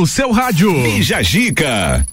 no seu rádio. Bija Gica.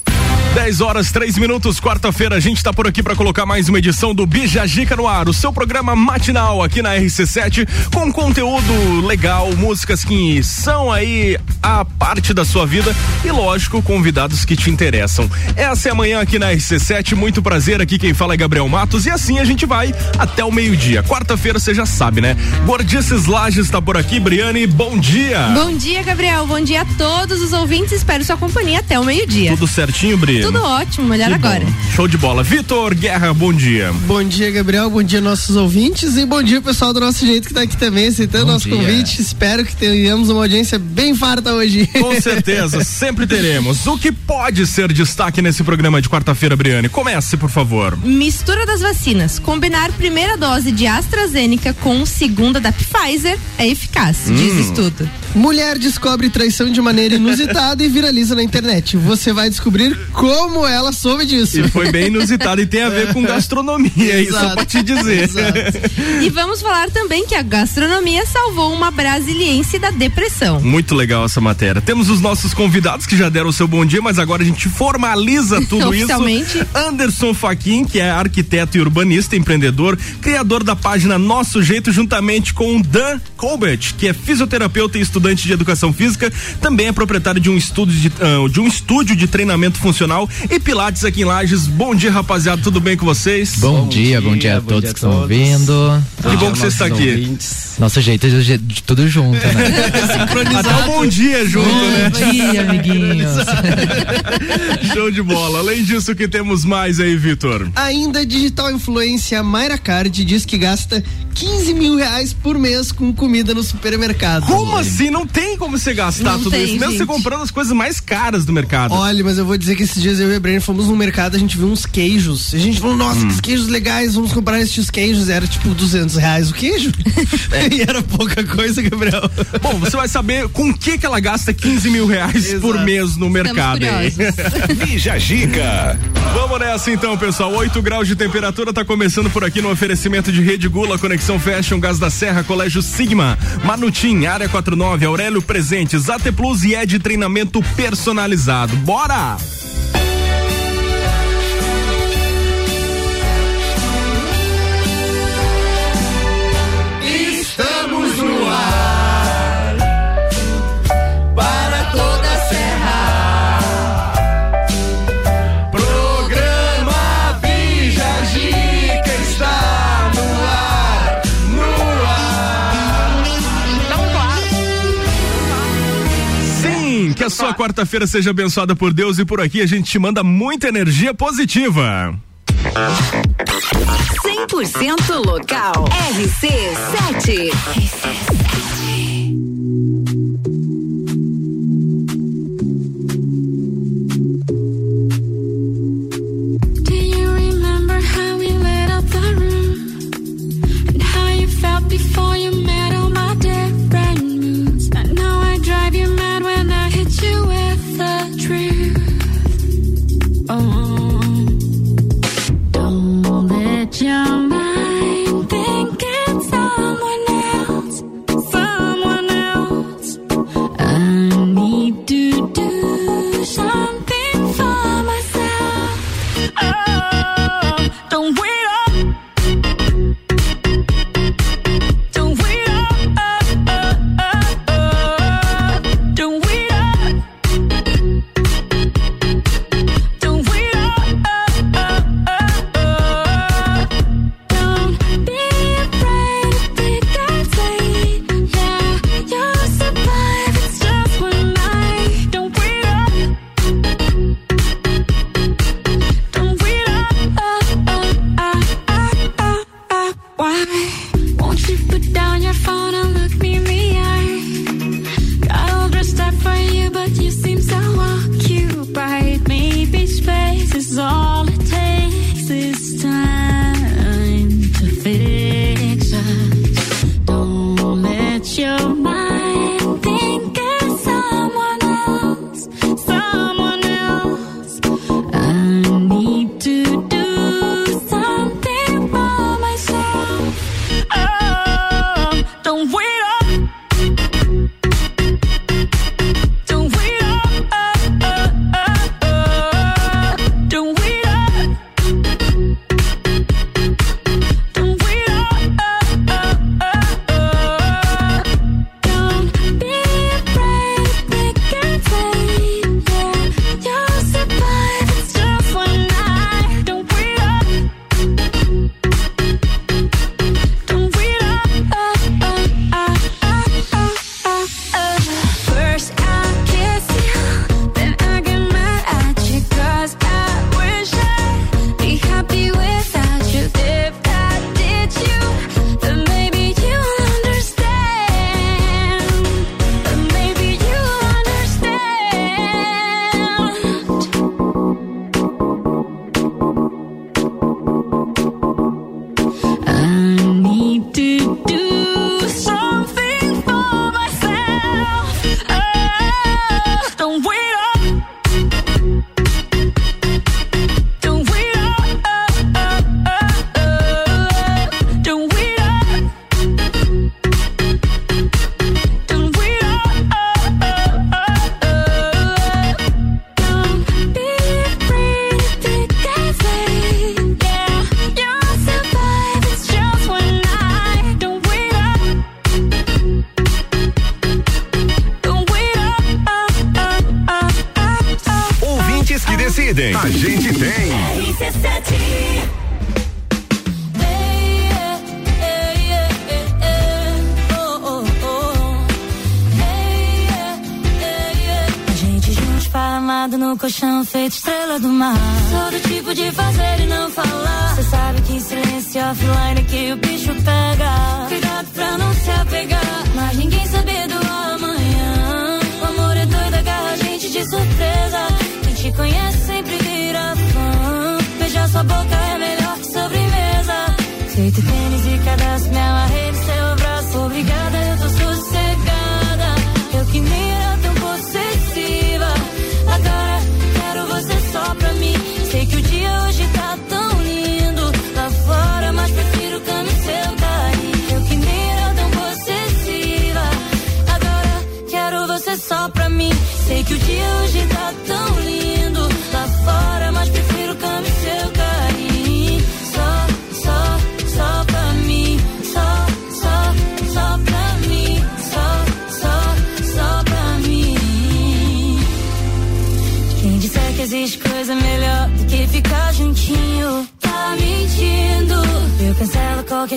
10 horas, 3 minutos, quarta-feira, a gente está por aqui para colocar mais uma edição do Bija Gica no ar, o seu programa matinal aqui na RC7, com conteúdo legal, músicas que são aí a parte da sua vida e, lógico, convidados que te interessam. Essa é a manhã aqui na RC7, muito prazer, aqui quem fala é Gabriel Matos e assim a gente vai até o meio-dia. Quarta-feira você já sabe, né? Gordices Lages está por aqui, Briane, bom dia. Bom dia, Gabriel, bom dia a todos os ouvintes, espero sua companhia até o meio-dia. Tudo certinho, Briane? Tudo ótimo, melhor que agora. Bom. Show de bola. Vitor Guerra, bom dia. Bom dia, Gabriel. Bom dia, nossos ouvintes. E bom dia, pessoal do nosso jeito que está aqui também, aceitando bom nosso dia. convite. Espero que tenhamos uma audiência bem farta hoje. Com certeza, sempre teremos. O que pode ser destaque nesse programa de quarta-feira, Briane? Comece, por favor. Mistura das vacinas. Combinar primeira dose de AstraZeneca com segunda da Pfizer é eficaz, hum. diz estudo. Mulher descobre traição de maneira inusitada e viraliza na internet. Você vai descobrir como ela soube disso? E foi bem inusitado e tem a ver com gastronomia, isso só pra te dizer. e vamos falar também que a gastronomia salvou uma brasiliense da depressão. Muito legal essa matéria. Temos os nossos convidados que já deram o seu bom dia, mas agora a gente formaliza tudo isso. Anderson Faquin, que é arquiteto e urbanista, empreendedor, criador da página Nosso Jeito, juntamente com Dan Colbert, que é fisioterapeuta e estudante de educação física, também é proprietário de um estúdio de, uh, de um estúdio de treinamento funcional e Pilates aqui em Lages. Bom dia, rapaziada, tudo bem com vocês? Bom, bom dia, dia, bom dia a todos dia que estão ouvindo. Que bom que você está aqui. Ouvintes. Nosso jeito de, de tudo junto, né? Até o bom dia junto, bom né? Bom dia, amiguinhos. Show de bola. Além disso, o que temos mais aí, Vitor? Ainda digital influência Mayra Card diz que gasta 15 mil reais por mês com comida no supermercado. Como assim? Não tem como você gastar Não tudo tem, isso, mesmo gente. você comprando as coisas mais caras do mercado. Olha, mas eu vou dizer que esses dias eu e a Brenner fomos no mercado, a gente viu uns queijos. A gente falou, nossa, hum. que queijos legais, vamos comprar esses queijos. Era tipo 200 reais o queijo. É. e era pouca coisa, Gabriel. Bom, você vai saber com que que ela gasta 15 mil reais Exato. por mês no mercado. Bija Giga. Vamos nessa então, pessoal. 8 graus de temperatura tá começando por aqui no oferecimento de Rede Gula, Conexão Conexão Fashion, Gás da Serra, Colégio Sigma, Manutim, Área 49, Aurélio Presentes, AT Plus e é de treinamento personalizado. Bora! sua quarta-feira seja abençoada por Deus e por aqui a gente te manda muita energia positiva. 100% local. RC7. Do you remember how we lit up the room and how you felt before you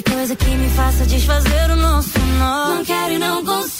qualquer coisa que me faça desfazer o nosso nó. Não quero e não consigo.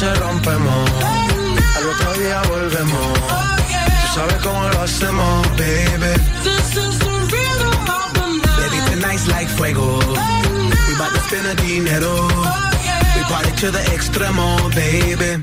noche rompemos, al otro día volvemos. Tú sabes cómo lo hacemos, baby. This is the rhythm of the night. Baby, tonight's like fuego. We bout to spend the dinero. We party to the extremo, baby.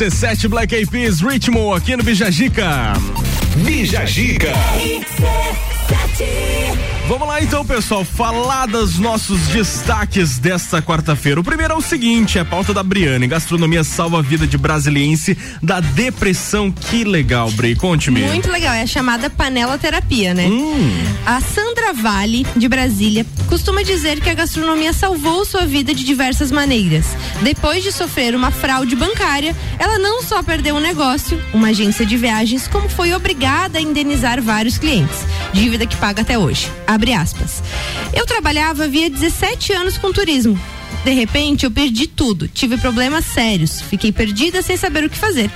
RC7 Black Eyed Peas Ritmo aqui no Bijagica. Bija Gica. Vamos lá então, pessoal, falar dos nossos destaques desta quarta-feira. O primeiro é o seguinte, é a pauta da Briane, gastronomia salva a vida de brasiliense da depressão. Que legal, Bri, conte-me. Muito legal, é a chamada panela terapia, né? Hum. A Sandra Vale, de Brasília, costuma dizer que a gastronomia salvou sua vida de diversas maneiras. Depois de sofrer uma fraude bancária, ela não só perdeu o negócio, uma agência de viagens, como foi obrigada a indenizar vários clientes. Dívida que paga até hoje. Aspas. Eu trabalhava havia 17 anos com turismo. De repente, eu perdi tudo. Tive problemas sérios. Fiquei perdida sem saber o que fazer.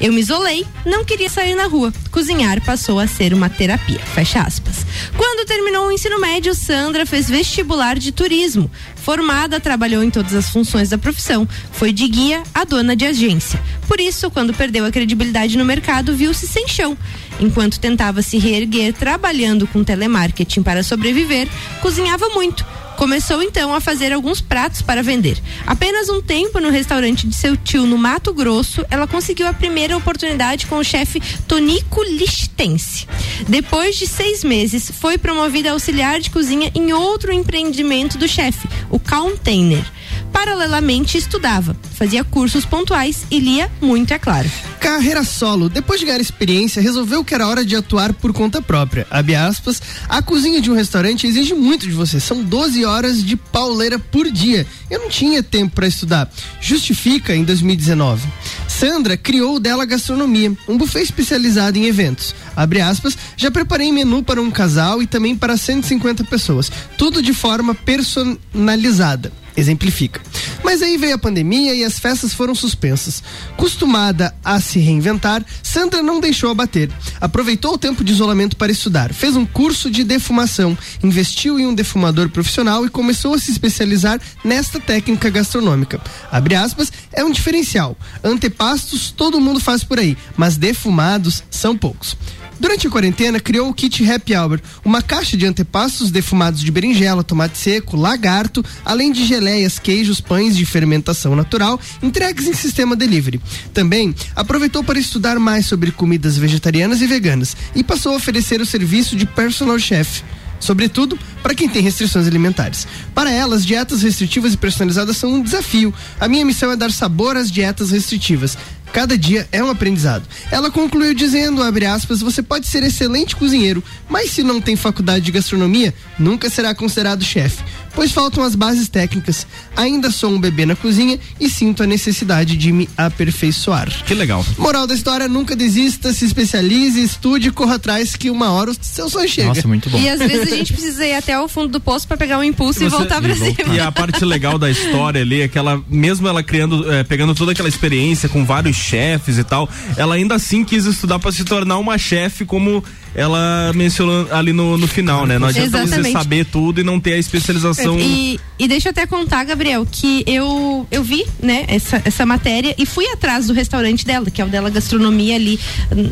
Eu me isolei, não queria sair na rua. Cozinhar passou a ser uma terapia. Fecha aspas. Quando terminou o ensino médio, Sandra fez vestibular de turismo. Formada, trabalhou em todas as funções da profissão. Foi de guia a dona de agência. Por isso, quando perdeu a credibilidade no mercado, viu-se sem chão. Enquanto tentava se reerguer trabalhando com telemarketing para sobreviver, cozinhava muito. Começou então a fazer alguns pratos para vender. Apenas um tempo no restaurante de seu tio no Mato Grosso, ela conseguiu a primeira oportunidade com o chefe Tonico Lichtense. Depois de seis meses, foi promovida a auxiliar de cozinha em outro empreendimento do chefe, o Container. Paralelamente estudava, fazia cursos pontuais e lia muito, é claro. Carreira solo. Depois de ganhar experiência, resolveu que era hora de atuar por conta própria. Abre aspas. A cozinha de um restaurante exige muito de você. São 12 horas de pauleira por dia. Eu não tinha tempo para estudar. Justifica em 2019. Sandra criou dela gastronomia, um buffet especializado em eventos. Abre aspas. Já preparei menu para um casal e também para 150 pessoas. Tudo de forma personalizada exemplifica. Mas aí veio a pandemia e as festas foram suspensas. Costumada a se reinventar, Sandra não deixou abater. Aproveitou o tempo de isolamento para estudar, fez um curso de defumação, investiu em um defumador profissional e começou a se especializar nesta técnica gastronômica. Abre aspas, é um diferencial. Antepastos todo mundo faz por aí, mas defumados são poucos. Durante a quarentena, criou o kit Happy Hour, uma caixa de antepastos defumados de berinjela, tomate seco, lagarto, além de geleias, queijos, pães de fermentação natural, entregues em sistema delivery. Também aproveitou para estudar mais sobre comidas vegetarianas e veganas e passou a oferecer o serviço de personal chef. Sobretudo para quem tem restrições alimentares. Para elas, dietas restritivas e personalizadas são um desafio. A minha missão é dar sabor às dietas restritivas. Cada dia é um aprendizado. Ela concluiu dizendo, abre aspas, você pode ser excelente cozinheiro, mas se não tem faculdade de gastronomia, nunca será considerado chefe, pois faltam as bases técnicas. Ainda sou um bebê na cozinha e sinto a necessidade de me aperfeiçoar. Que legal. Moral da história, nunca desista, se especialize, estude, corra atrás que uma hora o seu sonho chega. Nossa, muito bom. E às vezes a gente precisa ir até o fundo do poço para pegar um impulso e Você- voltar pra e voltar. cima. E a parte legal da história ali é que ela, mesmo ela criando, eh, pegando toda aquela experiência com vários chefes e tal, ela ainda assim quis estudar para se tornar uma chefe como ela mencionou ali no, no final, né? Não adianta você Exatamente. saber tudo e não ter a especialização. E, e deixa eu até contar, Gabriel, que eu, eu vi, né, essa, essa matéria e fui atrás do restaurante dela, que é o dela gastronomia ali,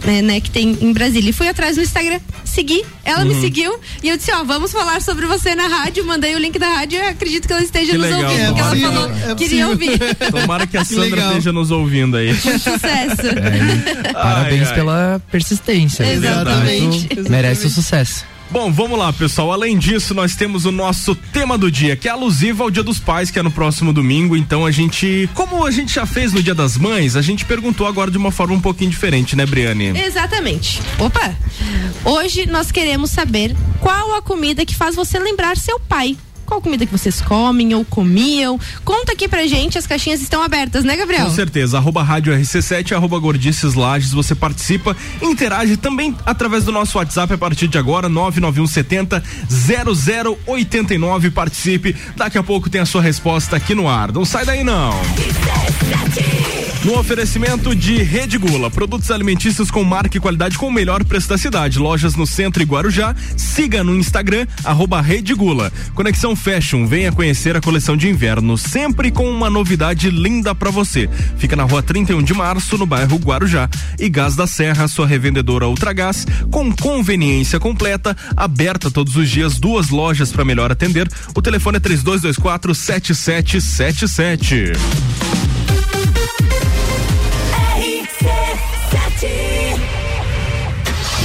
né, né, que tem em Brasília. E fui atrás no Instagram, segui, ela Uhum. me seguiu e eu disse, ó, vamos falar sobre você na rádio, mandei o link da rádio e acredito que ela esteja Que nos legal, ouvindo, porque ela possível, falou é queria ouvir. Tomara que a Sandra legal. esteja nos ouvindo aí. Sucesso. Parabéns Ai, ai. pela persistência. Exatamente. Tu Merece o sucesso. Bom, vamos lá, pessoal. Além disso, nós temos o nosso tema do dia, que é alusivo ao Dia dos Pais, que é no próximo domingo. Então a gente, como a gente já fez no Dia das Mães, a gente perguntou agora de uma forma um pouquinho diferente, né, Briane? Exatamente. Opa! Hoje nós queremos saber qual a comida que faz você lembrar seu pai. Qual comida que vocês comem ou comiam? Conta aqui pra gente, as caixinhas estão abertas, né, Gabriel? Com certeza, arroba rádio RC7, arroba gordices lages, você participa, interage também através do nosso WhatsApp a partir de agora, 99170 0089, participe, daqui a pouco tem a sua resposta aqui no ar, não sai daí não. No oferecimento de Rede Gula, produtos alimentícios com marca e qualidade com o melhor preço da cidade. Lojas no centro e Guarujá. Siga no Instagram, arroba Rede Gula. Conexão Fashion, venha conhecer a coleção de inverno, sempre com uma novidade linda pra você. Fica na rua 31 de março, no bairro Guarujá. E Gás da Serra, sua revendedora Ultragás, com conveniência completa, aberta todos os dias, duas lojas para melhor atender. O telefone é 3224 7777.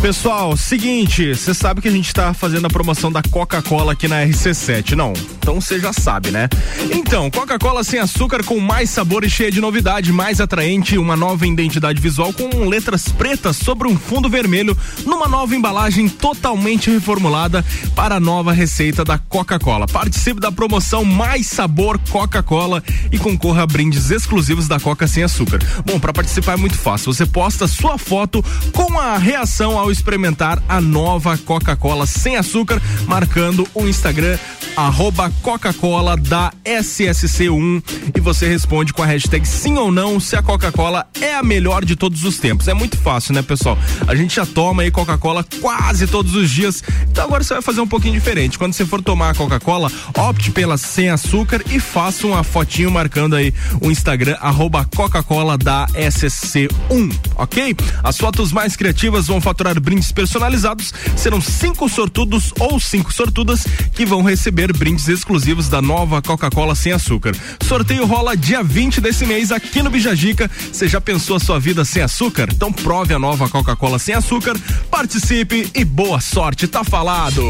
Pessoal, seguinte, você sabe que a gente tá fazendo a promoção da Coca-Cola aqui na RC7, não? Então você já sabe, né? Então, Coca-Cola sem açúcar com mais sabor e cheia de novidade, mais atraente, uma nova identidade visual com letras pretas sobre um fundo vermelho, numa nova embalagem totalmente reformulada para a nova receita da Coca-Cola. Participe da promoção Mais Sabor Coca-Cola e concorra a brindes exclusivos da Coca sem açúcar. Bom, para participar é muito fácil. Você posta sua foto com a reação ao experimentar a nova Coca-Cola sem açúcar, marcando o Instagram arroba Coca-Cola da SSC1 e você responde com a hashtag sim ou não se a Coca-Cola é a melhor de todos os tempos. É muito fácil, né, pessoal? A gente já toma aí Coca-Cola quase todos os dias, então agora você vai fazer um pouquinho diferente. Quando você for tomar a Coca-Cola, opte pela sem açúcar e faça uma fotinho marcando aí o Instagram arroba Coca-Cola da SSC1, ok? As fotos mais criativas vão faturar brindes personalizados, serão cinco sortudos ou cinco sortudas que vão receber brindes exclusivos da nova Coca-Cola sem açúcar. Sorteio rola dia 20 desse mês aqui no Bijagica. Você já pensou a sua vida sem açúcar? Então prove a nova Coca-Cola sem açúcar, participe e boa sorte, tá falado.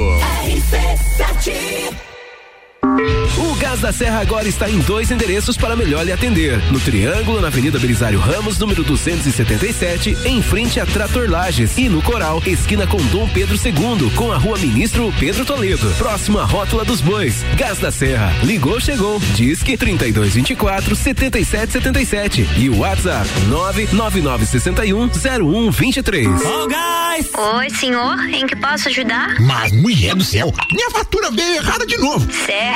O Gás da Serra agora está em dois endereços para melhor lhe atender. No Triângulo, na Avenida Belisário Ramos, número 277, em frente a Trator Lages. E no Coral, esquina com Dom Pedro II, com a rua Ministro Pedro Toledo. Próximo à Rótula dos Bois. Gás da Serra. Ligou, chegou. Disque 3224 7777. E o WhatsApp 99961 0123. Oi, senhor, em que posso ajudar? Mas, mulher do céu, minha fatura veio errada de novo. Certo,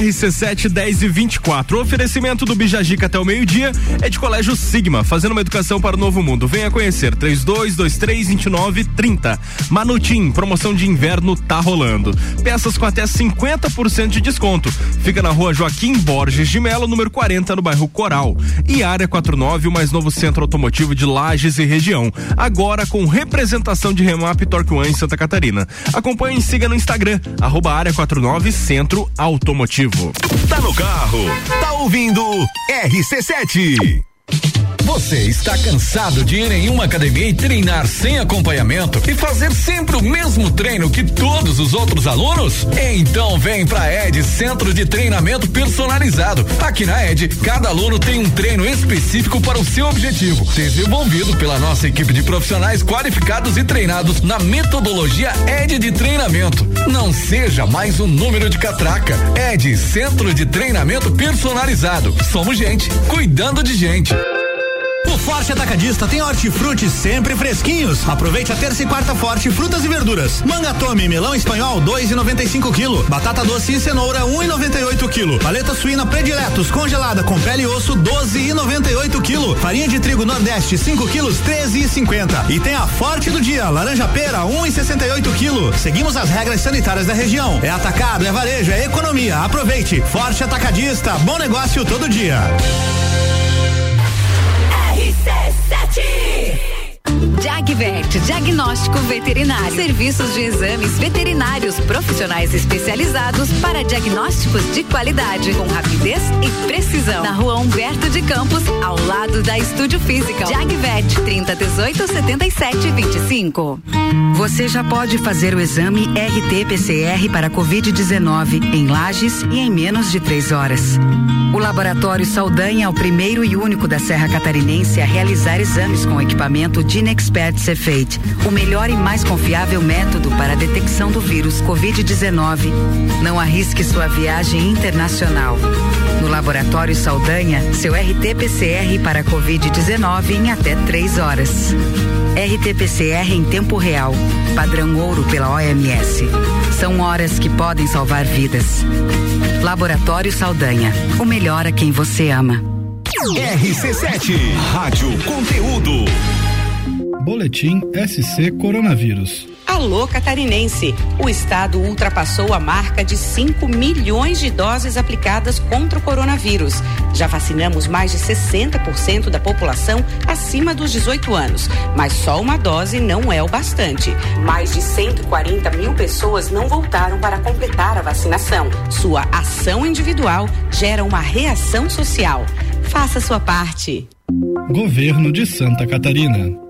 RC7 10 e 24. O oferecimento do Bijagica até o meio-dia é de Colégio Sigma, fazendo uma educação para o novo mundo. Venha conhecer 3223 29 30. Manutim, promoção de inverno tá rolando. Peças com até 50% de desconto. Fica na rua Joaquim Borges de Melo, número 40, no bairro Coral. E Área 49, o mais novo centro automotivo de Lages e região. Agora com representação de Remap Torque One em Santa Catarina. Acompanhe e siga no Instagram, arroba Área 49 Centro Automotivo. Tá no carro, tá ouvindo RC7. Você está cansado de ir em uma academia e treinar sem acompanhamento e fazer sempre o mesmo treino que todos os outros alunos? Então vem pra ED Centro de Treinamento Personalizado. Aqui na ED, cada aluno tem um treino específico para o seu objetivo, desenvolvido pela nossa equipe de profissionais qualificados e treinados na metodologia ED de treinamento. Não seja mais um número de catraca. ED Centro de Treinamento Personalizado. Somos gente, cuidando de gente. Forte Atacadista tem hortifruti sempre fresquinhos. Aproveite a terça e quarta forte frutas e verduras. Manga tome melão espanhol 2,95 kg. Batata doce e cenoura 1,98 kg. Paleta suína prediletos congelada com pele e osso 12,98 kg. Farinha de trigo Nordeste 5 kg 13,50. E tem a Forte do dia laranja pera 1,68 kg. Seguimos as regras sanitárias da região. É atacado, é varejo, é economia. Aproveite. Forte Atacadista, bom negócio todo dia. RC7. Jagvet, diagnóstico veterinário. Serviços de exames veterinários profissionais especializados para diagnósticos de qualidade, com rapidez e precisão. Na rua Humberto de Campos, ao lado da Estúdio Física. Jagvet, 30 18 77 25. Você já pode fazer o exame RT-PCR para Covid-19 em Lages e em menos de três horas. O Laboratório Saldanha é o primeiro e único da Serra Catarinense a realizar exames com equipamento Dinexpert Cefate, o melhor e mais confiável método para a detecção do vírus Covid-19. Não arrisque sua viagem internacional. No Laboratório Saldanha, seu RT-PCR para Covid-19 em até três horas. RT-PCR em tempo real, padrão ouro pela OMS. São horas que podem salvar vidas. Laboratório Saldanha, o melhor a quem você ama. RC7, Rádio Conteúdo. Boletim SC Coronavírus. Alô Catarinense! O estado ultrapassou a marca de 5 milhões de doses aplicadas contra o coronavírus. Já vacinamos mais de 60% da população acima dos 18 anos, mas só uma dose não é o bastante. Mais de 140 mil pessoas não voltaram para completar a vacinação. Sua ação individual gera uma reação social. Faça sua parte. Governo de Santa Catarina.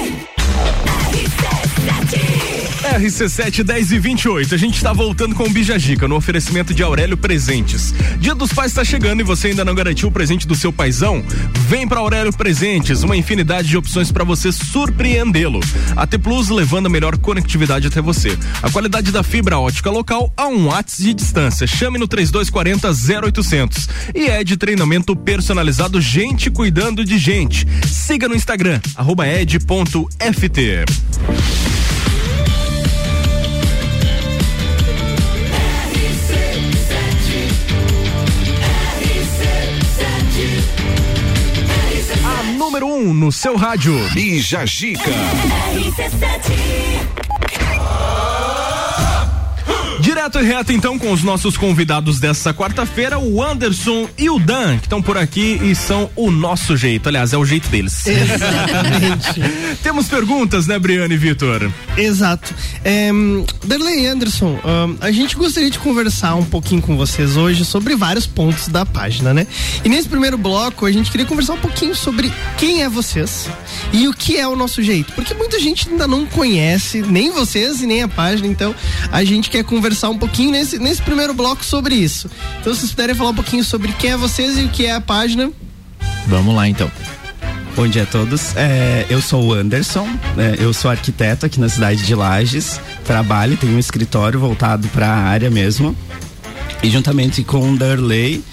10 e 28. A gente está voltando com o Bijagica no oferecimento de Aurélio Presentes. Dia dos Pais está chegando e você ainda não garantiu o presente do seu paizão? Vem para Aurélio Presentes, uma infinidade de opções para você surpreendê-lo. A T Plus levando a melhor conectividade até você. A qualidade da fibra ótica local a um watts de distância. Chame no 3240 0800. E é de treinamento personalizado gente cuidando de gente. Siga no Instagram arroba ed.ft. número 1 um no seu rádio. Bija Gica. Direto e reto, então, com os nossos convidados dessa quarta-feira, o Anderson e o Dan, que estão por aqui e são o nosso jeito. Aliás, é o jeito deles. Exatamente. Temos perguntas, né, Briane e Vitor? Exato. É, Anderson, um, a gente gostaria de conversar um pouquinho com vocês hoje sobre vários pontos da página, né? E nesse primeiro bloco, a gente queria conversar um pouquinho sobre quem é vocês e o que é o nosso jeito. Porque muita gente ainda não conhece nem vocês e nem a página, então a gente quer conversar um pouquinho nesse, nesse primeiro bloco sobre isso. Então, se vocês puderem falar um pouquinho sobre quem é vocês e o que é a página. Vamos lá então. Bom dia a todos. É, eu sou o Anderson, né, eu sou arquiteto aqui na cidade de Lages. Trabalho, tenho um escritório voltado para a área mesmo. E juntamente com o Darley,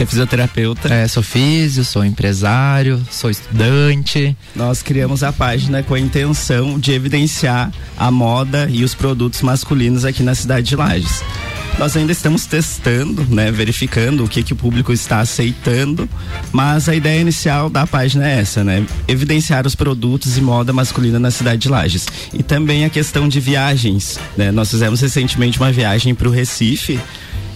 que é fisioterapeuta. É, sou físio, sou empresário, sou estudante. Nós criamos a página com a intenção de evidenciar a moda e os produtos masculinos aqui na cidade de Lages. Nós ainda estamos testando, né, verificando o que, que o público está aceitando, mas a ideia inicial da página é essa, né, evidenciar os produtos e moda masculina na cidade de Lages. E também a questão de viagens, né? Nós fizemos recentemente uma viagem para o Recife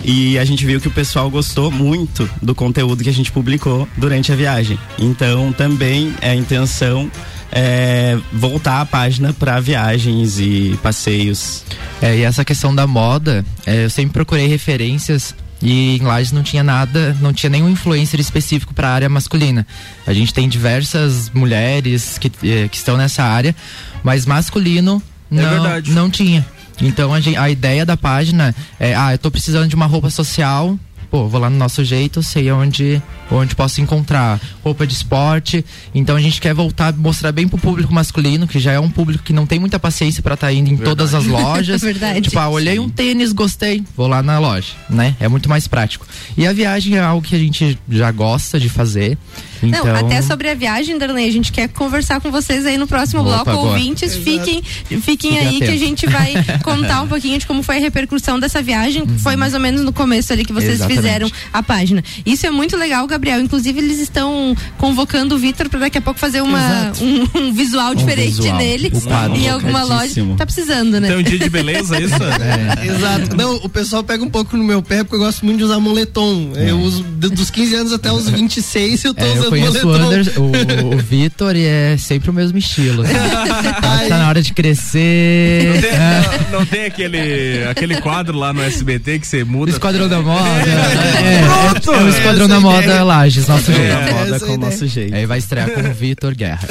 e a gente viu que o pessoal gostou muito do conteúdo que a gente publicou durante a viagem. Então também é a intenção é, voltar a página para viagens e passeios. É, e essa questão da moda, é, eu sempre procurei referências e em Lages não tinha nada, não tinha nenhum influencer específico para a área masculina. A gente tem diversas mulheres que, eh, que estão nessa área, mas masculino É não, não tinha. Então a, gen- a ideia da página é, ah, eu tô precisando de uma roupa social, pô, vou lá no nosso jeito, sei onde onde posso encontrar roupa de esporte. Então a gente quer voltar mostrar bem pro público masculino, que já é um público que não tem muita paciência para estar indo em todas as lojas. Verdade. Tipo, ah, olhei um tênis, gostei, vou lá na loja, né? É muito mais prático. E a viagem é algo que a gente já gosta de fazer. Então, Não, até sobre a viagem, Darlene, a gente quer conversar com vocês aí no próximo Opa, bloco. boa. Ouvintes, fiquem, fiquem aí que a gente vai contar um pouquinho de como foi a repercussão dessa viagem. Foi mais ou menos no começo ali que vocês Uhum. Exatamente. fizeram a página. Isso é muito legal, Gabriel. Inclusive, eles estão convocando o Vitor para daqui a pouco fazer uma, um, um visual diferente visual. quadro. em alguma loja. Tá precisando, né? Tem um dia de beleza, isso? É. Exato. Não, o pessoal pega um pouco no meu pé porque eu gosto muito de usar moletom. Eu uso dos 15 anos até os 26 eu tô É, eu usando conheço o, moletom. Anders, o, o Vitor e é sempre o mesmo estilo. assim. tá na hora de crescer. Não tem, É. não- não tem aquele, aquele quadro lá no SBT que você muda. Esquadrão da Moda. É, Pronto! é, é o Esquadrão da Moda ideia. Lages, nosso É, jeito. a moda com o nosso jeito. Aí vai estrear com o Vitor Guerra.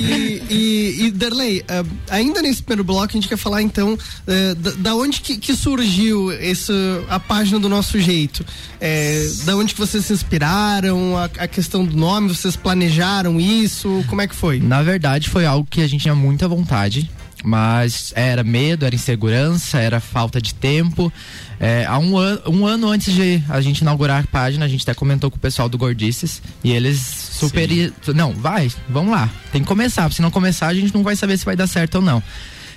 E, e, e Darley, ah, ainda nesse primeiro bloco a gente quer falar então eh, da, da onde que, que surgiu esse, a página do nosso jeito. Eh, da onde que vocês se inspiraram, a, a questão do nome, vocês planejaram isso, como é que foi? Na verdade, foi algo que a gente tinha muita vontade, mas era medo, era insegurança, era falta de tempo. É, há um, an um ano antes de a gente inaugurar a página, a gente até comentou com o pessoal do Gordices e eles super. Não, vai, vamos lá. Tem que começar, se não começar, a gente não vai saber se vai dar certo ou não.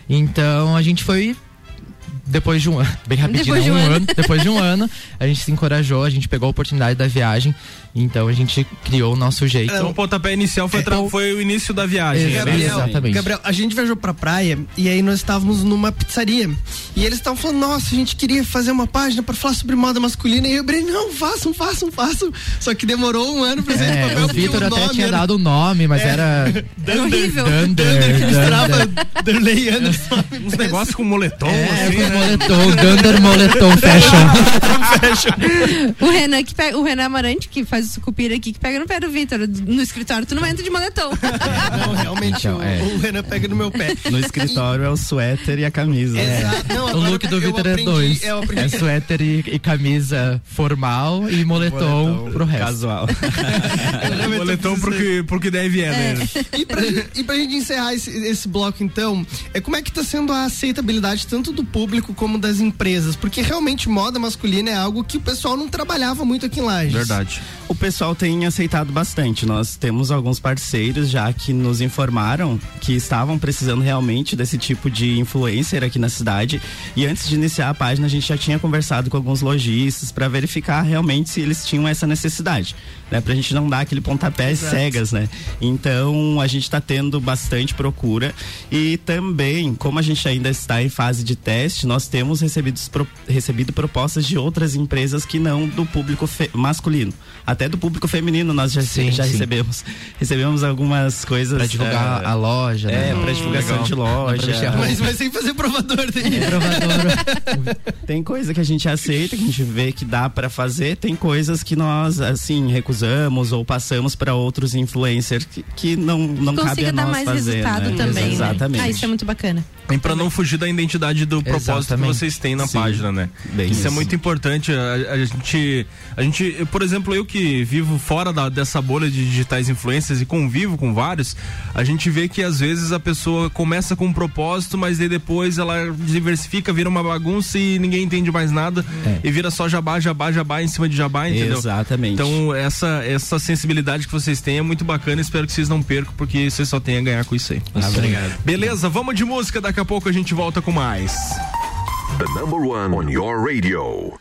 Então a gente foi. Depois de um ano, bem rapidinho, Depois de né? um um ano. ano. Depois de um ano, a gente se encorajou, a gente pegou a oportunidade da viagem, então a gente criou o nosso jeito. Então o pontapé inicial foi, tra- foi o início da viagem. Exato. né? Exatamente. Gabriel, a gente viajou pra praia e aí nós estávamos numa pizzaria. E eles estavam falando, nossa, a gente queria fazer uma página pra falar sobre moda masculina. E eu falei, não, façam, façam, façam. Só que demorou um ano pra sair É, papel. o Vitor até nome tinha era- dado o nome, mas É. era. Era horrível. Dunder. que misturava Dunder. E Anderson. Uns negócios com moletom, É, assim, né? Moletom, Dunder Moletom Fashion. O Renan, que pega, o Renan Amarante, que faz o sucupira aqui, que pega no pé do Vitor. No escritório, tu não entra de moletom. Não, realmente, Então, o, é. o Renan pega no meu pé. No escritório é o suéter e a camisa. Exato. Não, O look do Vitor é dois. É suéter e, e camisa formal e moletom, pro resto. Casual. Moletom pro que, pro que deve é, né? E pra, e pra gente encerrar esse, esse bloco, então, é, como é que tá sendo a aceitabilidade tanto do público como das empresas? Porque realmente moda masculina é algo que o pessoal não trabalhava muito aqui em Lages. Verdade. O pessoal tem aceitado bastante. Nós temos alguns parceiros já que nos informaram que estavam precisando realmente desse tipo de influencer aqui na cidade. E antes de iniciar a página, a gente já tinha conversado com alguns lojistas para verificar realmente se eles tinham essa necessidade, né? Pra gente não dar aquele pontapé Exato. cegas, né? Então, a gente está tendo bastante procura e também, como a gente ainda está em fase de teste, nós temos recebido, recebido propostas de outras empresas que não do público masculino. Até do público feminino nós já, Sim, já sim. recebemos. Recebemos algumas coisas. Pra divulgar eh, a loja, né? É, pra Hum, divulgação legal. de pra loja. Mas, mas sem fazer provador daí. Tem coisa que a gente aceita, que a gente vê que dá pra fazer, tem coisas que nós, assim, recusamos usamos ou passamos para outros influencers que, que não, não cabe a nós dar mais fazer, resultado né? também. Né? Exatamente. Né? Ah, isso é muito bacana. E para não fugir da identidade do propósito Exatamente. que vocês têm na Sim. página, né? Bem isso, é isso, é muito importante. A, a, gente, a gente, por exemplo, eu que vivo fora da, dessa bolha de digitais influências e convivo com vários, a gente vê que às vezes a pessoa começa com um propósito, mas depois ela diversifica, vira uma bagunça e ninguém entende mais nada é. e vira só jabá, jabá, jabá em cima de jabá, entendeu? Exatamente. Então essa essa, essa sensibilidade que vocês têm é muito bacana. Espero que vocês não percam, porque vocês só têm a ganhar com isso aí. Ah, obrigado. Beleza, vamos de música. Daqui a pouco a gente volta com mais. The number one on your radio.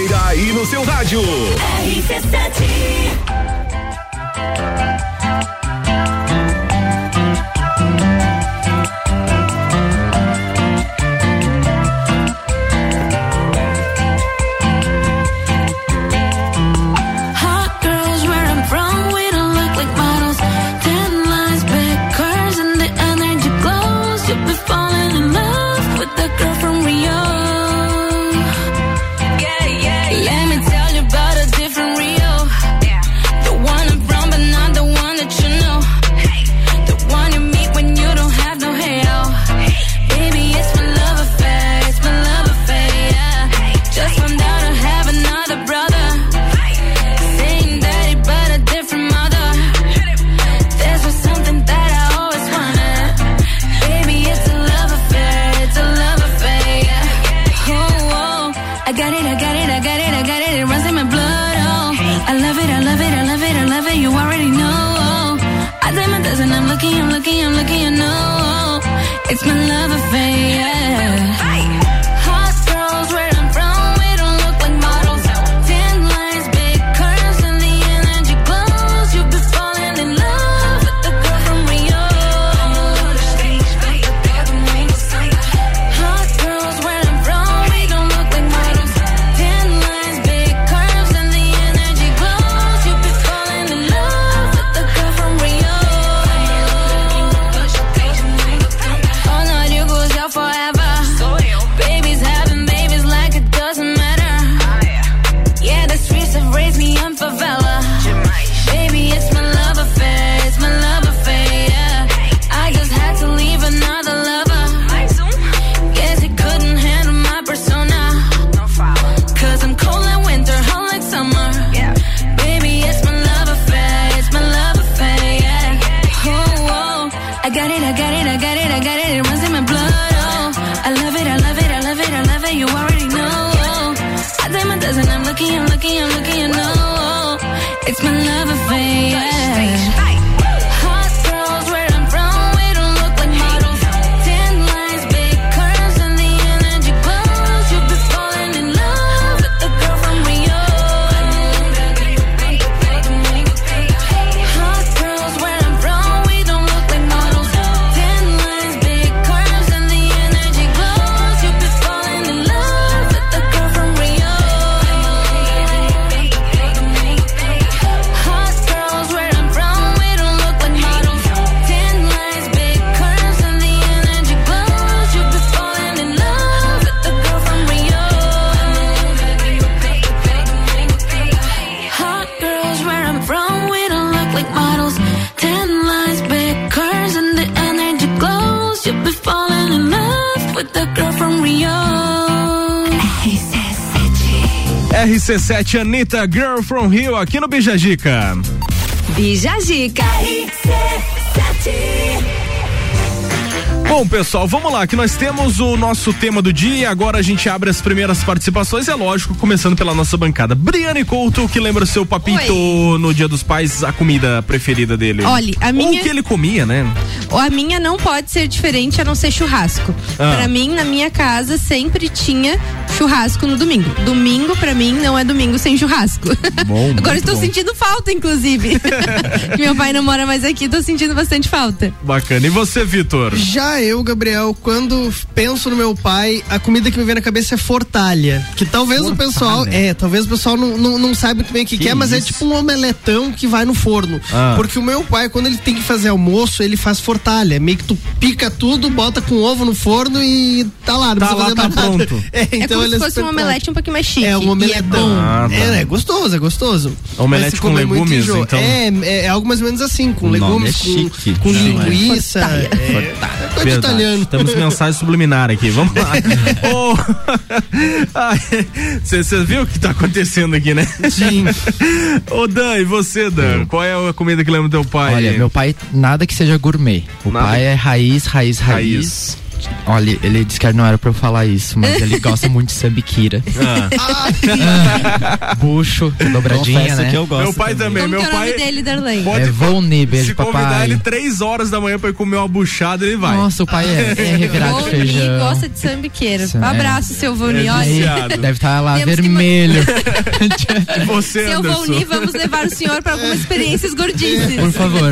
Limeira e no seu rádio. RC7. RC7 Anitta, Girl from Rio, aqui no Bijagica. Bijagica. Bom, pessoal, vamos lá, que nós temos o nosso tema do dia. Agora a gente abre as primeiras participações, é lógico, começando pela nossa bancada. Briane Couto, que lembra o seu papito no Dia dos Pais, a comida preferida dele. Olha, a minha- Ou o que ele comia, né? A minha não pode ser diferente a não ser churrasco. Ah. Pra mim, na minha casa, sempre tinha churrasco no domingo. Domingo, pra mim, não é domingo sem churrasco. Bom, Agora estou bom. sentindo falta, inclusive. que meu pai não mora mais aqui, tô sentindo bastante falta. Bacana. E você, Vitor? Já eu, Gabriel, quando penso no meu pai, a comida que me vem na cabeça é fortalha. Que talvez o pessoal. É, talvez o pessoal não, não, não saiba muito bem o que, que é, mas é isso? tipo um omeletão que vai no forno. Ah. Porque o meu pai, quando ele tem que fazer almoço, ele faz fortalha. Meio que tu pica tudo, bota com ovo no forno e tá lá. Não Tá precisa lá, fazer tá nada. pronto. É, é então como ele se fosse um omelete um pouquinho mais chique. É um é omeletão. bom. Ah, tá. é, é gostoso, é gostoso. Omelete com muito legumes, então? É, é, é algo mais ou menos assim, com legumes, é com, chique. com Não, é. linguiça. É, de Verdade. italiano. Temos mensagem subliminar aqui. Vamos lá. Você viu o que tá acontecendo aqui, né? Sim. Ô, Dan, e você, Dan? Qual é a comida que lembra do teu pai? Olha, meu pai, nada que seja gourmet. O Nada pai é raiz, raiz, raiz. Raiz. Olha, ele disse que não era pra eu falar isso, mas ele gosta muito de sambiquira. Ah. Bucho, dobradinha, Confesso né? que eu gosto Meu pai também. Como Meu que é o nome pai. dele, Darlene? Pode- É Volney, beijo, Se convidar papai. ele três horas da manhã pra ir comer uma buchada, ele vai. Nossa, o pai é, é revirado de feijão. gosta de sambiqueira. Isso, é. Abraço, seu Voni. É Olha. Deve estar lá Temos que vermelho. E você, seu Anderson? Voni, vamos levar o senhor pra algumas experiências gordices. Por favor.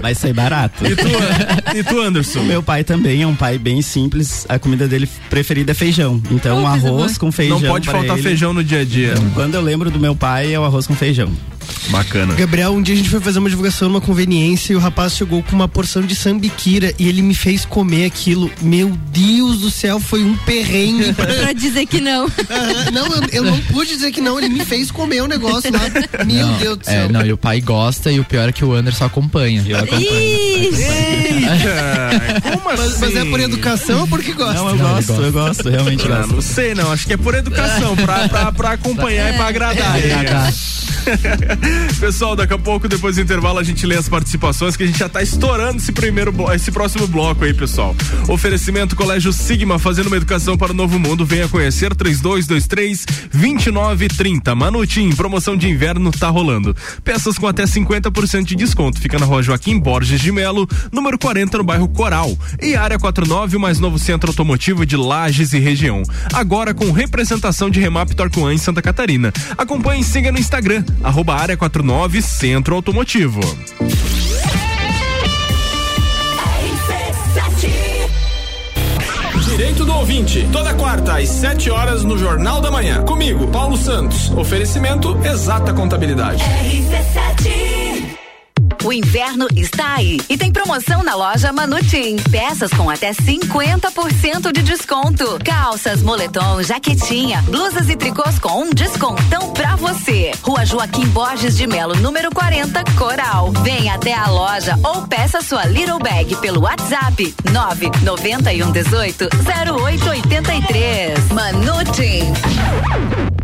Vai ser barato. E tu, e tu, Anderson? Meu pai também é um pai bem simples. A comida dele preferida é feijão. Então, Oh, arroz com feijão. Não pode faltar ele. feijão no dia a dia. Quando eu lembro do meu pai, é o arroz com feijão. Bacana. Gabriel, um dia a gente foi fazer uma divulgação numa conveniência e o rapaz chegou com uma porção de sambiquira e ele me fez comer aquilo. Meu Deus do céu, foi um perrengue. pra dizer que não. Não, eu, eu não pude dizer que não, ele me fez comer o negócio lá. Meu Não, Deus do é, céu. não, e o pai gosta e o pior é que o Anderson acompanha. Eu acompanho. Eita, como assim? mas, mas é por educação ou porque gosta? Não, eu Não, gosto, eu gosto, realmente gosto. não sei, não. Acho que é por educação, pra, pra, pra acompanhar e pra agradar. Agradar. Pessoal, daqui a pouco, depois do intervalo, a gente lê as participações, que a gente já tá estourando esse primeiro, esse próximo bloco aí, pessoal. Oferecimento Colégio Sigma, fazendo uma educação para o novo mundo. Venha conhecer 3223 2930. Manutim, promoção de inverno tá rolando. Peças com até 50% de desconto. Fica na rua Joaquim Borges de Melo, número 40, no bairro Coral. E área 49, o mais novo centro automotivo de Lages e região. Agora com representação de Remap Torquan em Santa Catarina. Acompanhe e siga no Instagram, arroba área 49 Centro Automotivo. Direito do ouvinte, toda quarta às 7 horas no Jornal da Manhã. Comigo, Paulo Santos. Oferecimento Exata Contabilidade. O inverno está aí e tem promoção na loja Manutim. Peças com até 50% de desconto. Calças, moletom, jaquetinha, blusas e tricôs com um descontão pra você. Rua Joaquim Borges de Melo, número 40, Coral. Vem até a loja ou peça sua Little Bag pelo WhatsApp 991 18 0883. Manutim.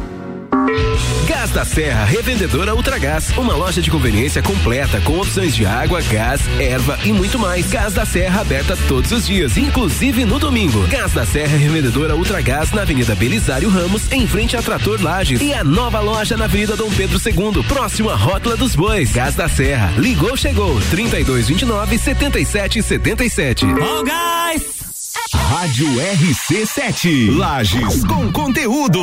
Gás da Serra Revendedora Ultragás, uma loja de conveniência completa com opções de água, gás, erva e muito mais. Gás da Serra aberta todos os dias, inclusive no domingo. Gás da Serra Revendedora Ultragás na Avenida Belisário Ramos, em frente a Trator Lages e a nova loja na Avenida Dom Pedro II, próximo à Rótula dos Bois. Gás da Serra, ligou, chegou, 3229 7777. Ó, gás! Rádio RC7. Lages com conteúdo.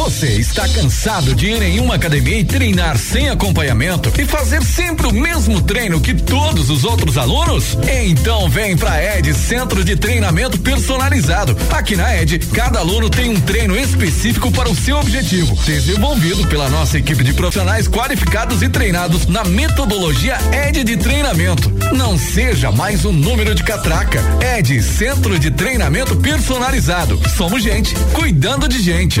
Você está cansado de ir em uma academia e treinar sem acompanhamento e fazer sempre o mesmo treino que todos os outros alunos? Então vem pra ED Centro de Treinamento Personalizado. Aqui na ED, cada aluno tem um treino específico para o seu objetivo, desenvolvido pela nossa equipe de profissionais qualificados e treinados na metodologia ED de treinamento. Não seja mais um número de catraca. ED Centro de Treinamento Personalizado. Somos gente cuidando de gente.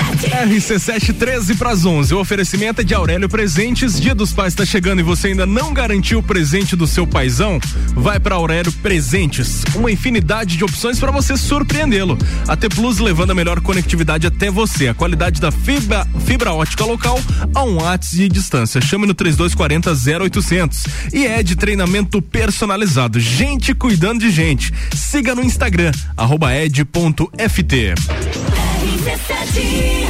Yeah. RC7 13 para as 11. O oferecimento é de Aurélio Presentes. Dia dos Pais está chegando e você ainda não garantiu o presente do seu paizão? Vai para Aurélio Presentes. Uma infinidade de opções para você surpreendê-lo. A T Plus levando a melhor conectividade até você. A qualidade da fibra, fibra ótica local a um watts de distância. Chame no 3240 0800. E é de treinamento personalizado. Gente cuidando de gente. Siga no Instagram, ed.ft. O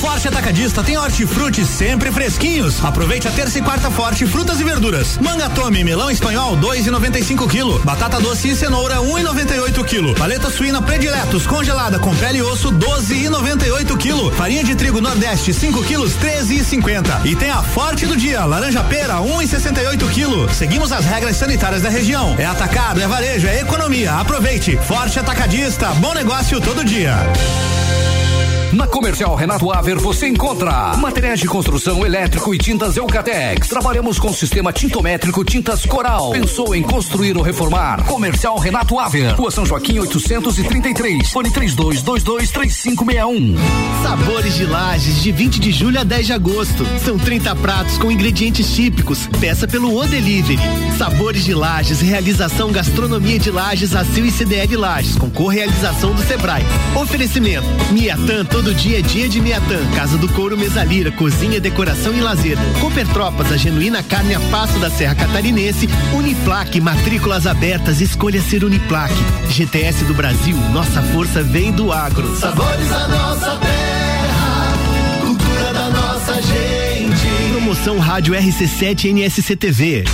Forte Atacadista tem hortifruti sempre fresquinhos. Aproveite a terça e quarta forte frutas e verduras. Manga tome, melão espanhol, 2,95 kg. Batata doce e cenoura, 1,98 kg. Paleta suína prediletos congelada com pele e osso, 12,98 kg. Farinha de trigo Nordeste, 5 kg, 13,50. E tem a forte do dia, laranja pera, 1,68 kg. Seguimos as regras sanitárias da região. É atacado, é varejo, é economia. Aproveite. Forte Atacadista, bom negócio todo dia. Na Comercial Renato Aver você encontra materiais de construção elétrico e tintas Eucatex. Trabalhamos com sistema tintométrico Tintas Coral. Pensou em construir ou reformar? Comercial Renato Aver. Rua São Joaquim 833. Fone 32223561. Sabores de Lages de 20 de julho a 10 de agosto. São 30 pratos com ingredientes típicos. Peça pelo O Delivery. Sabores de Lages, realização Gastronomia de Lages, ACIL e CDL Lages, com correalização do Sebrae. Oferecimento: Miatan, todo dia é dia de Miatan. Casa do Couro Mesalira, cozinha, decoração e lazer. Cooper Tropas, a genuína carne a passo da Serra Catarinense. Uniplaque, matrículas abertas, escolha ser Uniplaque. GTS do Brasil, nossa força vem do agro. Sabores da nossa terra, cultura da nossa gente. Promoção Rádio RC7 NSC TV.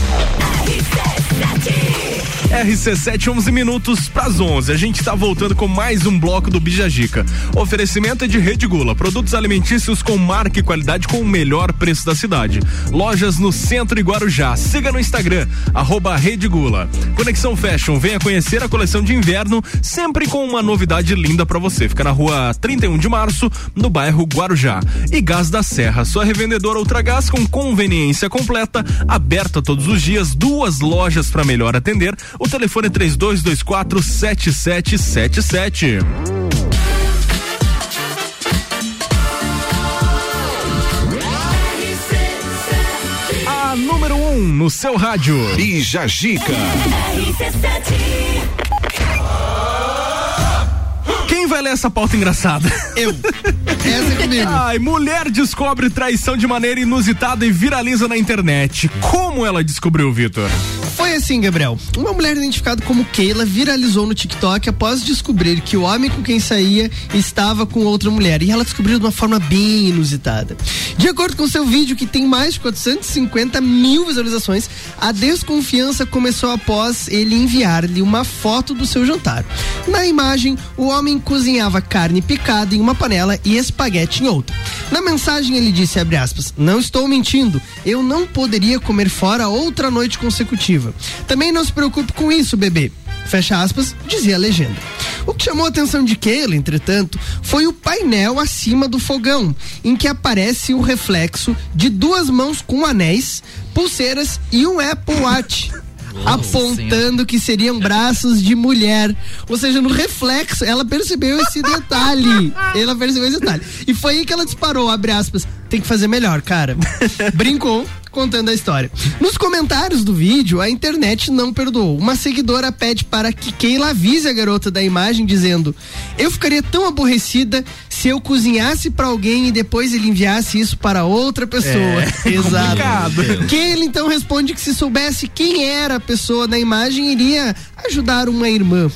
RC7, 11 minutos pras 11. A gente tá voltando com mais um bloco do Bijagica. Oferecimento é de Rede Gula, produtos alimentícios com marca e qualidade com o melhor preço da cidade. Lojas no centro e Guarujá. Siga no Instagram, arroba Rede Gula. Conexão Fashion, venha conhecer a coleção de inverno, sempre com uma novidade linda para você. Fica na rua 31 de março, no bairro Guarujá. E Gás da Serra, sua revendedora Ultragás com conveniência completa, aberta todos os dias, duas lojas para melhor atender. O telefone é 3224 7777. A número 1 um no seu rádio. Bija Gica. Quem vai ler essa pauta engraçada? Eu. Essa é comigo. Ai, mulher descobre traição de maneira inusitada e viraliza na internet. Como ela descobriu, Vitor? Foi assim, Gabriel. Uma mulher identificada como Keila viralizou no TikTok após descobrir que o homem com quem saía estava com outra mulher. E ela descobriu de uma forma bem inusitada. De acordo com seu vídeo, que tem mais de 450 mil visualizações, a desconfiança começou após ele enviar-lhe uma foto do seu jantar. Na imagem, o homem cozinhava carne picada em uma panela e espaguete em outra. Na mensagem ele disse, aspas, não estou mentindo, eu não poderia comer fora outra noite consecutiva. Também não se preocupe com isso, bebê. Fecha aspas, dizia a legenda. O que chamou a atenção de Keila, entretanto, foi o painel acima do fogão, em que aparece o reflexo de duas mãos com anéis, pulseiras e um Apple Watch. apontando que seriam braços de mulher. Ou seja, no reflexo, ela percebeu esse detalhe. Ela percebeu esse detalhe. E foi aí que ela disparou, abre aspas. Tem que fazer melhor, cara. Brincou contando a história. Nos comentários do vídeo, a internet não perdoou. Uma seguidora pede para que Keila avise a garota da imagem dizendo: "Eu ficaria tão aborrecida se eu cozinhasse para alguém e depois ele enviasse isso para outra pessoa". É, Exato. Keila então responde que se soubesse quem era a pessoa da imagem iria ajudar uma irmã.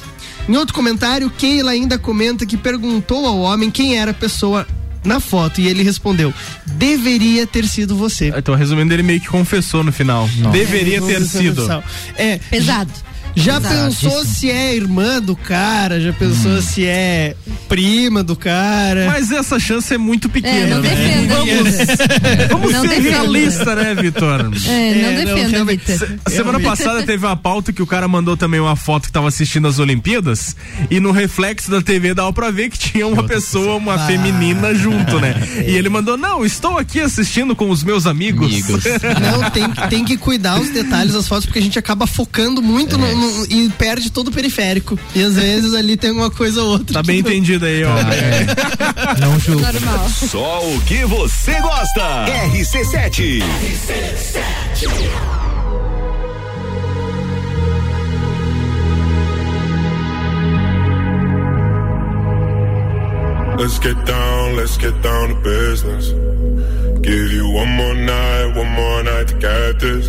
Em outro comentário, Keila ainda comenta que perguntou ao homem quem era a pessoa na foto e ele respondeu: deveria ter sido você. Então, resumindo, ele meio que confessou no final. Deveria É, ter sido. É Pesado. Já pensou se é irmã do cara? Já pensou se é prima do cara? Mas essa chance é muito pequena. É, não né? defenda, Vamos, vamos Não ser defenda. realistas, né, Vitor? É, não É, não, defenda. Vitor. A semana passada teve uma pauta que o cara mandou também uma foto que tava assistindo as Olimpíadas e no reflexo da TV dava pra ver que tinha uma pessoa, uma Ah. feminina junto, né? E ele mandou: Não, estou aqui assistindo com os meus amigos. Amigos. Não, tem, que- tem que cuidar os detalhes das fotos, porque a gente acaba focando muito no- no- e perde todo o periférico. E às vezes ali tem uma coisa ou outra. Tá bem não- entendido aí, ó. Não julgo. Normal. Só o que você gosta. RC7. Let's get down, let's get down to business. Give you one more night, one more night to get this.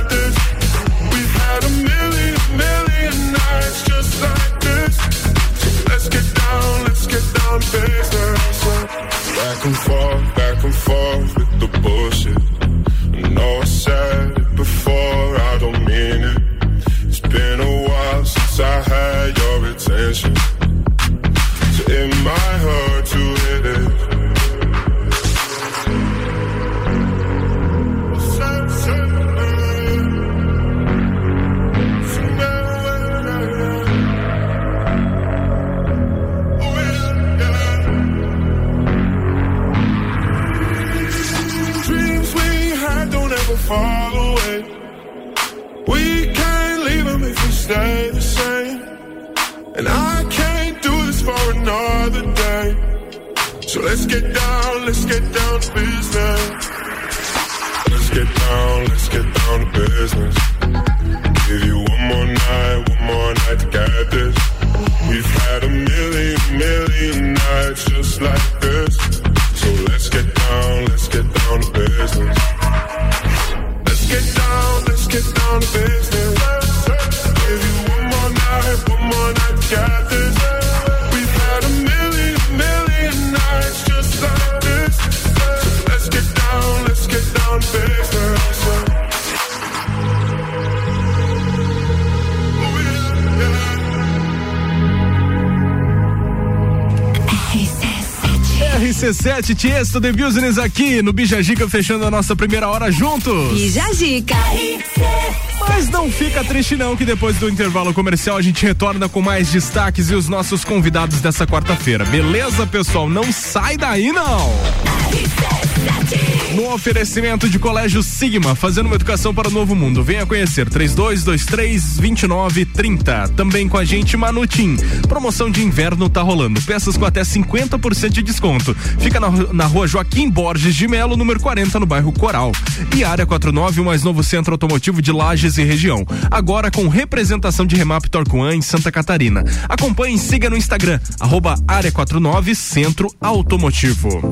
get down. Let's get down, let's get down to business. RC7 Tiesto The Business aqui no Bijagica, fechando a nossa primeira hora juntos. Bijagica. Mas não fica triste não que depois do intervalo comercial a gente retorna com mais destaques e os nossos convidados dessa quarta-feira. Beleza, pessoal? Não sai daí não. No oferecimento de Colégio Sigma, fazendo uma educação para o novo mundo. Venha conhecer 3223 2930. Também com a gente Manutim. Promoção de inverno tá rolando. Peças com até 50% de desconto. Fica na, na rua Joaquim Borges de Melo, número 40, no bairro Coral. E área 49, o mais novo centro automotivo de Lages e região. Agora com representação de Remap Torquan em Santa Catarina. Acompanhe e siga no Instagram, arroba área 49 Centro Automotivo.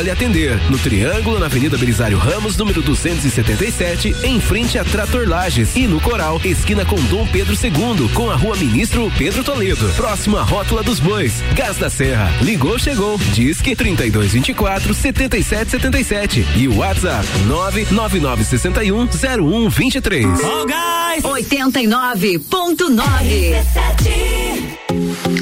lhe atender. No Triângulo, na Avenida Belisário Ramos, número 277, em frente a Trator Lages. E no Coral, esquina com Dom Pedro II, com a rua Ministro Pedro Toledo. Próximo à Rótula dos Bois. Gás da Serra. Ligou, chegou. Disque 3224 7777. E o WhatsApp 99961 0123. Ó, gás! 89.9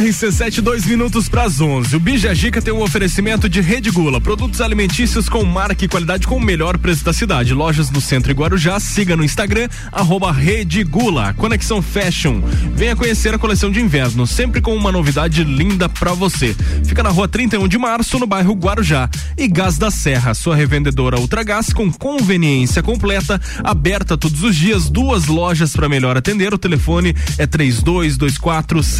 RC7, dois minutos para as 11. O Bijagica tem um oferecimento de Rede Gula, produtos alimentícios com marca e qualidade com o melhor preço da cidade. Lojas no centro e Guarujá. Siga no Instagram, arroba Rede Gula. Conexão Fashion. Venha conhecer a coleção de inverno, sempre com uma novidade linda para você. Fica na rua 31 de março, no bairro Guarujá. E Gás da Serra, sua revendedora Ultragás com conveniência completa, aberta todos os dias, duas lojas para melhor atender. O telefone é 3224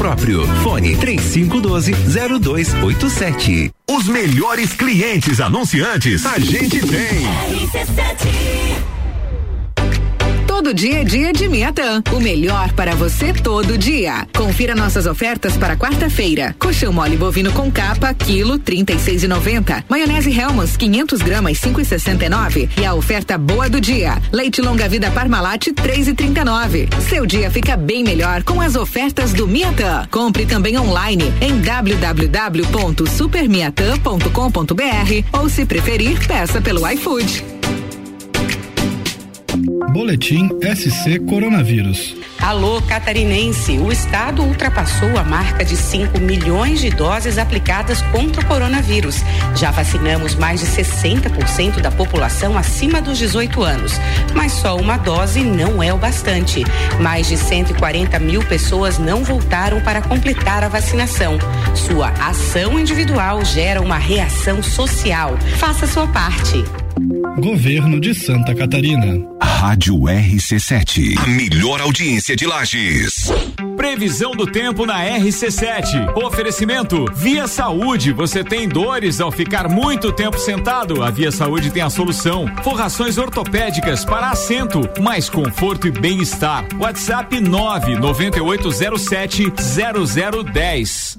próprio. Fone 3512 0287. Os melhores clientes anunciantes a gente tem. Todo dia é dia de Miatã. O melhor para você todo dia. Confira nossas ofertas para quarta-feira. Colchão mole bovino com capa, quilo, trinta e seis e noventa. Maionese Helmans, 500 gramas, cinco e sessenta e nove. E a oferta boa do dia. Leite longa vida Parmalat, três e trinta e nove. Seu dia fica bem melhor com as ofertas do Miatã. Compre também online em www.supermiatã.com.br ou se preferir, peça pelo iFood. Boletim SC Coronavírus. Alô, catarinense. O estado ultrapassou a marca de 5 milhões de doses aplicadas contra o coronavírus. Já vacinamos mais de 60% da população acima dos 18 anos. Mas só uma dose não é o bastante. Mais de 140 mil pessoas não voltaram para completar a vacinação. Sua ação individual gera uma reação social. Faça sua parte. Governo de Santa Catarina. Rádio RC7. A melhor audiência de Lages. Previsão do tempo na RC7. Oferecimento Via Saúde. Você tem dores ao ficar muito tempo sentado? A Via Saúde tem a solução. Forrações ortopédicas para assento, mais conforto e bem-estar. WhatsApp 99807 0010.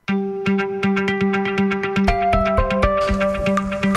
Podcast.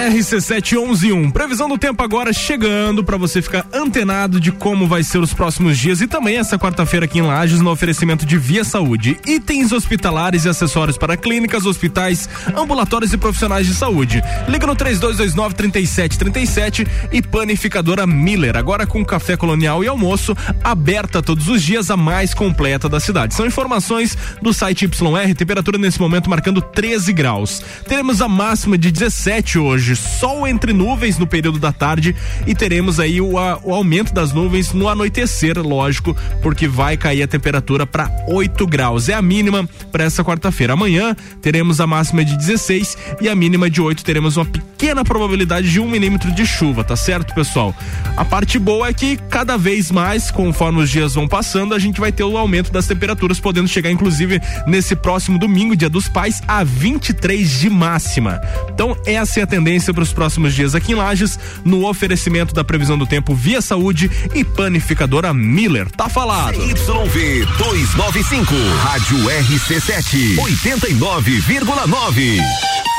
RC7111. Previsão do tempo agora chegando para você ficar antenado de como vai ser os próximos dias e também essa quarta-feira aqui em Lages no oferecimento de Via Saúde. Itens hospitalares e acessórios para clínicas, hospitais, ambulatórios e profissionais de saúde. Liga no 3229 3737 e panificadora Miller, agora com café colonial e almoço, aberta todos os dias, a mais completa da cidade. São informações do site YR, temperatura nesse momento marcando 13 graus. Teremos a máxima de 17 hoje sol entre nuvens no período da tarde e teremos aí o, a, o aumento das nuvens no anoitecer, lógico, porque vai cair a temperatura para 8 graus. É a mínima para essa quarta-feira. Amanhã teremos a máxima de 16 e a mínima de 8. Teremos uma pequena probabilidade de um milímetro de chuva, tá certo, pessoal? A parte boa é que cada vez mais, conforme os dias vão passando, a gente vai ter o aumento das temperaturas, podendo chegar, inclusive, nesse próximo domingo, dia dos pais, a 23 de máxima. Então, essa é a tendência para os próximos dias aqui em Lages, no oferecimento da previsão do tempo Via Saúde e panificadora Miller. Tá falado. YV 295, Rádio RC7, 89,9.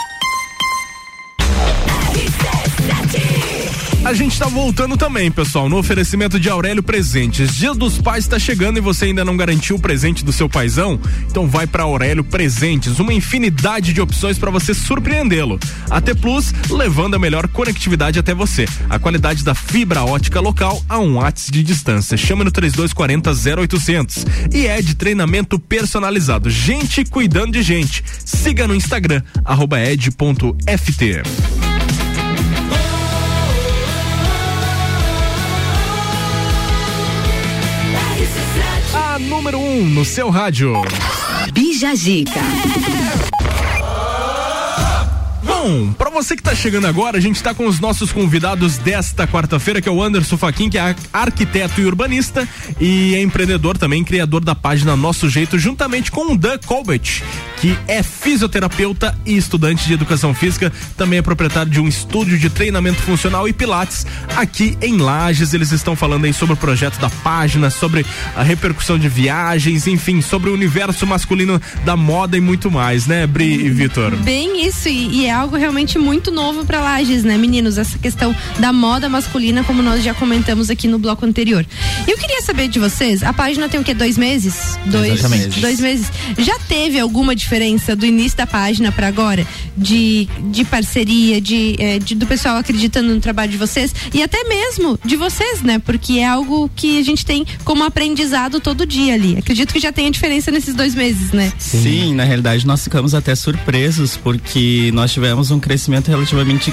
A gente tá voltando também, pessoal, no oferecimento de Aurélio Presentes. Dia dos Pais está chegando e você ainda não garantiu o presente do seu paizão? Então vai para Aurélio Presentes, uma infinidade de opções para você surpreendê-lo. AT Plus, levando a melhor conectividade até você. A qualidade da fibra ótica local a um watts de distância. Chama no 3240 0800. E é de treinamento personalizado. Gente cuidando de gente. Siga no Instagram, arroba ed.ft. Número 1 um no seu rádio. Bija Gica. Bom, pra você que tá chegando agora, a gente tá com os nossos convidados desta quarta-feira, que é o Anderson Faquin, que é arquiteto e urbanista e é empreendedor também, criador da página Nosso Jeito, juntamente com o Dan Colbert, que é fisioterapeuta e estudante de educação física, também é proprietário de um estúdio de treinamento funcional e pilates aqui em Lages. Eles estão falando aí sobre o projeto da página, sobre a repercussão de viagens, enfim, sobre o universo masculino da moda e muito mais, né, Bri e Vitor? Bem isso, e, e é algo realmente muito novo para Lages, né, meninos? Essa questão da moda masculina, como nós já comentamos aqui no bloco anterior. Eu queria saber de vocês, a página tem o quê? Dois meses? Dois, Exatamente. dois meses. Já teve alguma diferença do início da página para agora? De, de parceria, de, eh, de- do pessoal acreditando no trabalho de vocês e até mesmo de vocês, né? Porque é algo que a gente tem como aprendizado todo dia ali. Acredito que já tenha diferença nesses dois meses, né? Sim. na realidade nós ficamos até surpresos porque nós tivemos um crescimento relativamente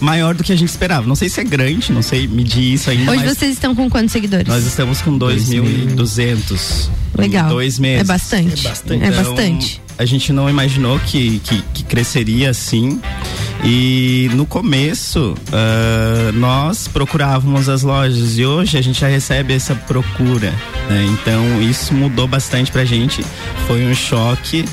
maior do que a gente esperava. Não sei se é grande, não sei medir isso ainda, Hoje mas vocês estão com quantos seguidores? nós estamos com 2.200. Legal. Em dois meses. É bastante. É bastante. É Então, bastante. A gente não imaginou que, que, que cresceria assim. E no começo, ah, nós procurávamos as lojas e hoje a gente já recebe essa procura. né? Então isso mudou bastante pra gente. Foi um choque.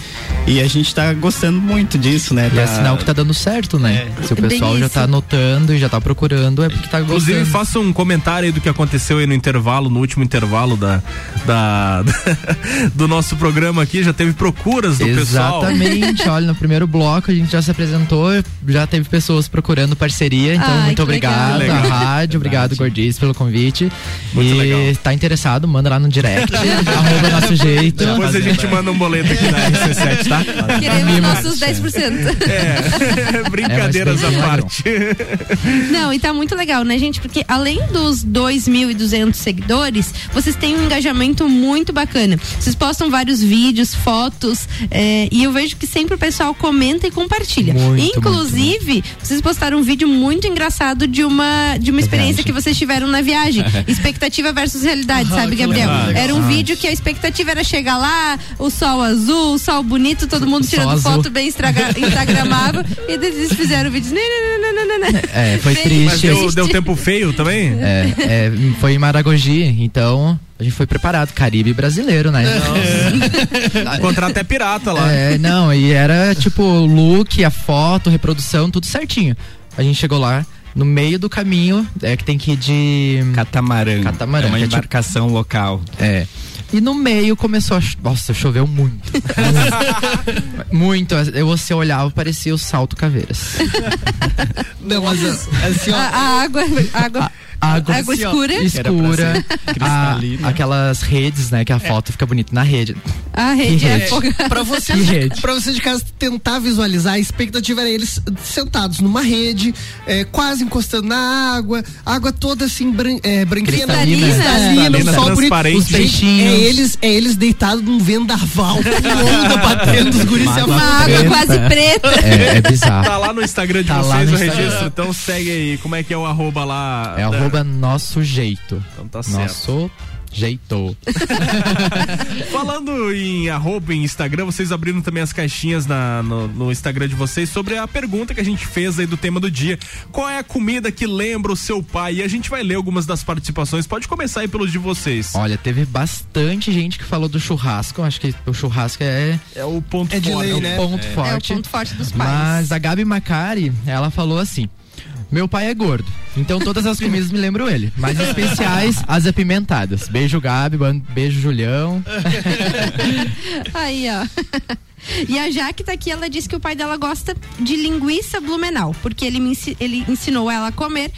E a gente tá gostando muito disso, né? E é Tá- sinal que tá dando certo, né? Se o Bem pessoal já isso. tá notando e já tá procurando, é porque tá Inclusive, gostando. faça um comentário aí do que aconteceu aí no intervalo, no último intervalo da, da do nosso programa aqui. Já teve procuras do pessoal. Exatamente, olha, no primeiro bloco a gente já se apresentou, já teve pessoas procurando parceria, então Ai, muito obrigado legal. à rádio, obrigado Gordice pelo convite. Muito e legal. tá interessado, manda lá no direct, arroba nosso jeito. Depois a gente manda um boleto aqui na RC7, tá? Queremos nossos 10%. É, brincadeiras É, à parte. Não, e tá muito legal, né, gente? Porque além dos 2.200 seguidores, vocês têm um engajamento muito bacana. Vocês postam vários vídeos, fotos, é, e eu vejo que sempre o pessoal comenta e compartilha. Muito, Inclusive, vocês postaram um vídeo muito engraçado de uma, de uma experiência que vocês tiveram na viagem. expectativa versus realidade, Ah, sabe, Gabriel? legal. Era um Ah. vídeo que a expectativa era chegar lá, o sol azul, o sol bonito, todo mundo tirando foto bem instagramável, e eles fizeram o vídeo. Não, não, não, não, não, não. É, foi Bem triste. Mas deu, deu tempo feio também? É, é, foi em Maragogi, então a gente foi preparado, Caribe brasileiro, né? O contrato é pirata lá. É, não, e era tipo o look, a foto, reprodução, tudo certinho. A gente chegou lá, no meio do caminho, é que tem que ir de. Catamarã. Catamarã. É uma que tipo- embarcação local. É. E no meio começou a. cho- Nossa, choveu muito. muito. Eu, você olhava, parecia o salto caveiras. Não, mas assim, ó. A, a água, água, Água, água escura. Escura. A- aquelas redes, né? Que a foto fica bonita na rede. A rede Que é rede? Pra você, Que rede? pra você de casa tentar visualizar, a expectativa era eles sentados numa rede, é, quase encostando na água, água toda assim, bran, é, branquinha, Cristalina. cristalina, Cristalina, um sol bonito. Os peixinhos. É eles, é eles deitados num vendaval, com onda batendo, os guris Uma afogando. água quase preta. É, é bizarro. Tá lá no Instagram de Tá vocês o registro, então segue aí. Como é que é o arroba lá? É da- arroba nosso jeito. Então tá certo. Nosso jeito. Falando em arroba em Instagram, vocês abriram também as caixinhas na- no, no Instagram de vocês sobre a pergunta que a gente fez aí do tema do dia. Qual é a comida que lembra o seu pai? E a gente vai ler algumas das participações. Pode começar aí pelos de vocês. Olha, teve bastante gente que falou do churrasco. Acho que o churrasco é, É o ponto É forte. lei, é o né? ponto É o forte. ponto forte dos pais. Mas a Gabi Macari, ela falou assim: Meu pai é gordo, então todas as comidas me lembram ele. Mas especiais, as apimentadas. Beijo, Gabi, beijo, Julião. Aí, ó. E a Jaque tá aqui, ela disse que o pai dela gosta de linguiça blumenau, porque ele, me ele ensinou ela a comer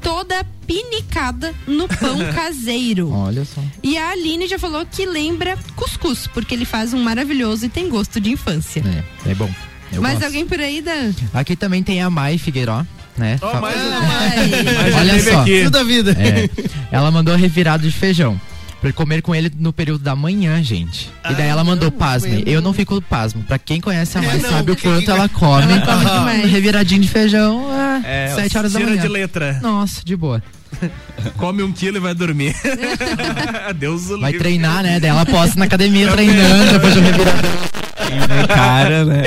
toda pinicada no pão caseiro. Olha só. E a Aline já falou que lembra cuscuz, porque ele faz um maravilhoso e tem gosto de infância. É, é bom. Eu Mas gosto. alguém por aí, Dan? Aqui também tem a Mai Figueiró, né? Fa- mais. Ai, Olha só. aqui. Tudo da vida. É, ela mandou revirado de feijão. Pra comer com ele no período da manhã, gente. E daí ela mandou pasme. Eu não fico pasmo. Pra quem conhece a Mai, não, sabe o quanto ela come. Ela come demais. Reviradinho de feijão, é, É, sete horas da tira manhã. de letra. Nossa, de boa. Come um quilo e vai dormir. Deus o Vai livre. treinar, né? Daí ela posta na academia treinando, depois do reviradão. Cara, né?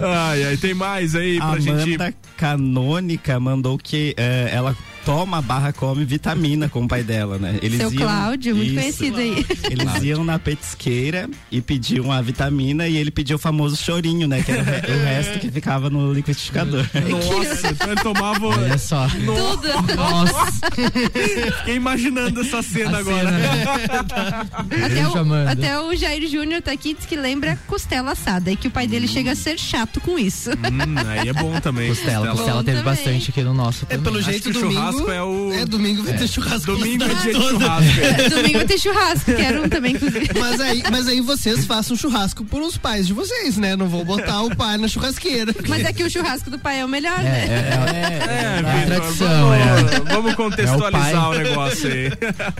Ai, ai, tem mais aí pra gente. Amanda Canônica mandou que eh, ela toma barra come vitamina com o pai dela, né? Eles Seu iam- Cláudio, muito Isso. conhecido aí. Eles Cláudio. iam na petisqueira e pediam a vitamina e ele pediu o famoso chorinho, né? Que era o, re- o resto que ficava no liquidificador. Nossa, então ele tomava. Olha só. Tudo. Nossa. Fiquei imaginando essa cena A agora. Até o, chamando. até o Jair Júnior tá aqui, diz que lembra costela assada e que o pai dele chega a ser chato com isso. Hum, aí é bom também. Costela, costela Bom teve também. bastante aqui no nosso. É pelo Acho jeito que o domingo. Churrasco é o- É, domingo vai É. ter churrasco. Domingo é na dia de churrasco. é. Domingo vai ter churrasco, quero um também, inclusive. Mas aí, mas aí vocês façam churrasco por os pais de vocês, né? Não vou botar o pai na churrasqueira. Mas é que o churrasco do pai é o melhor, É, né? é, é, É, é tradição, vamos, é. vamos contextualizar É o negócio aí.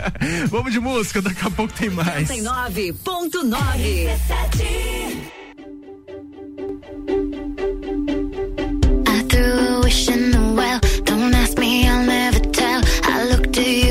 vamos de música, daqui a pouco tem mais. 99.9 I threw a wish I looked at you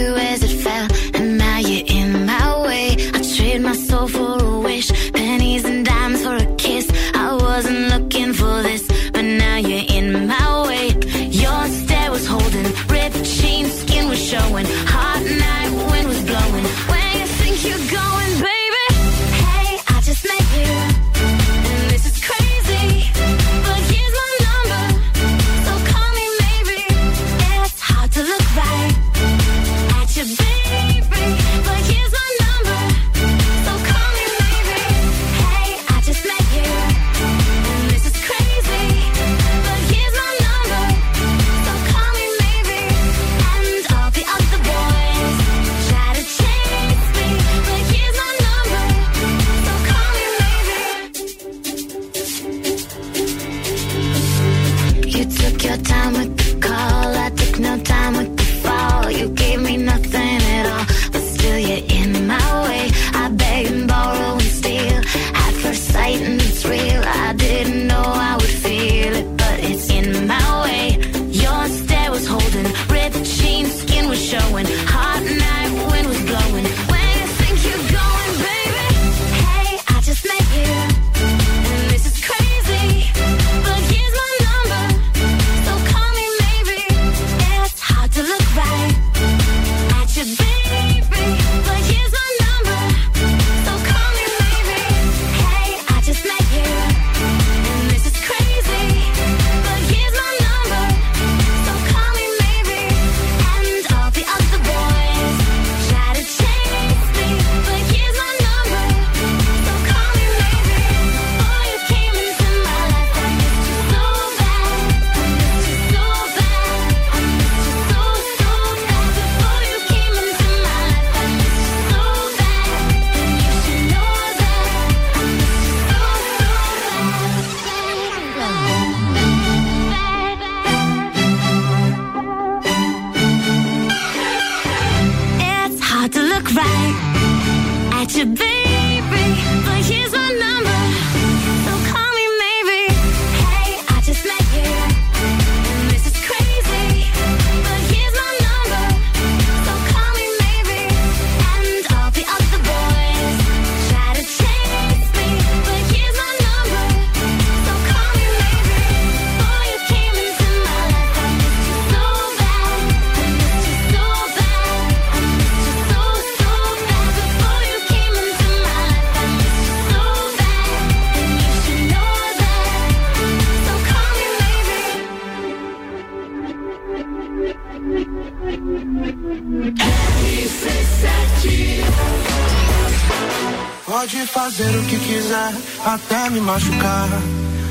machucar.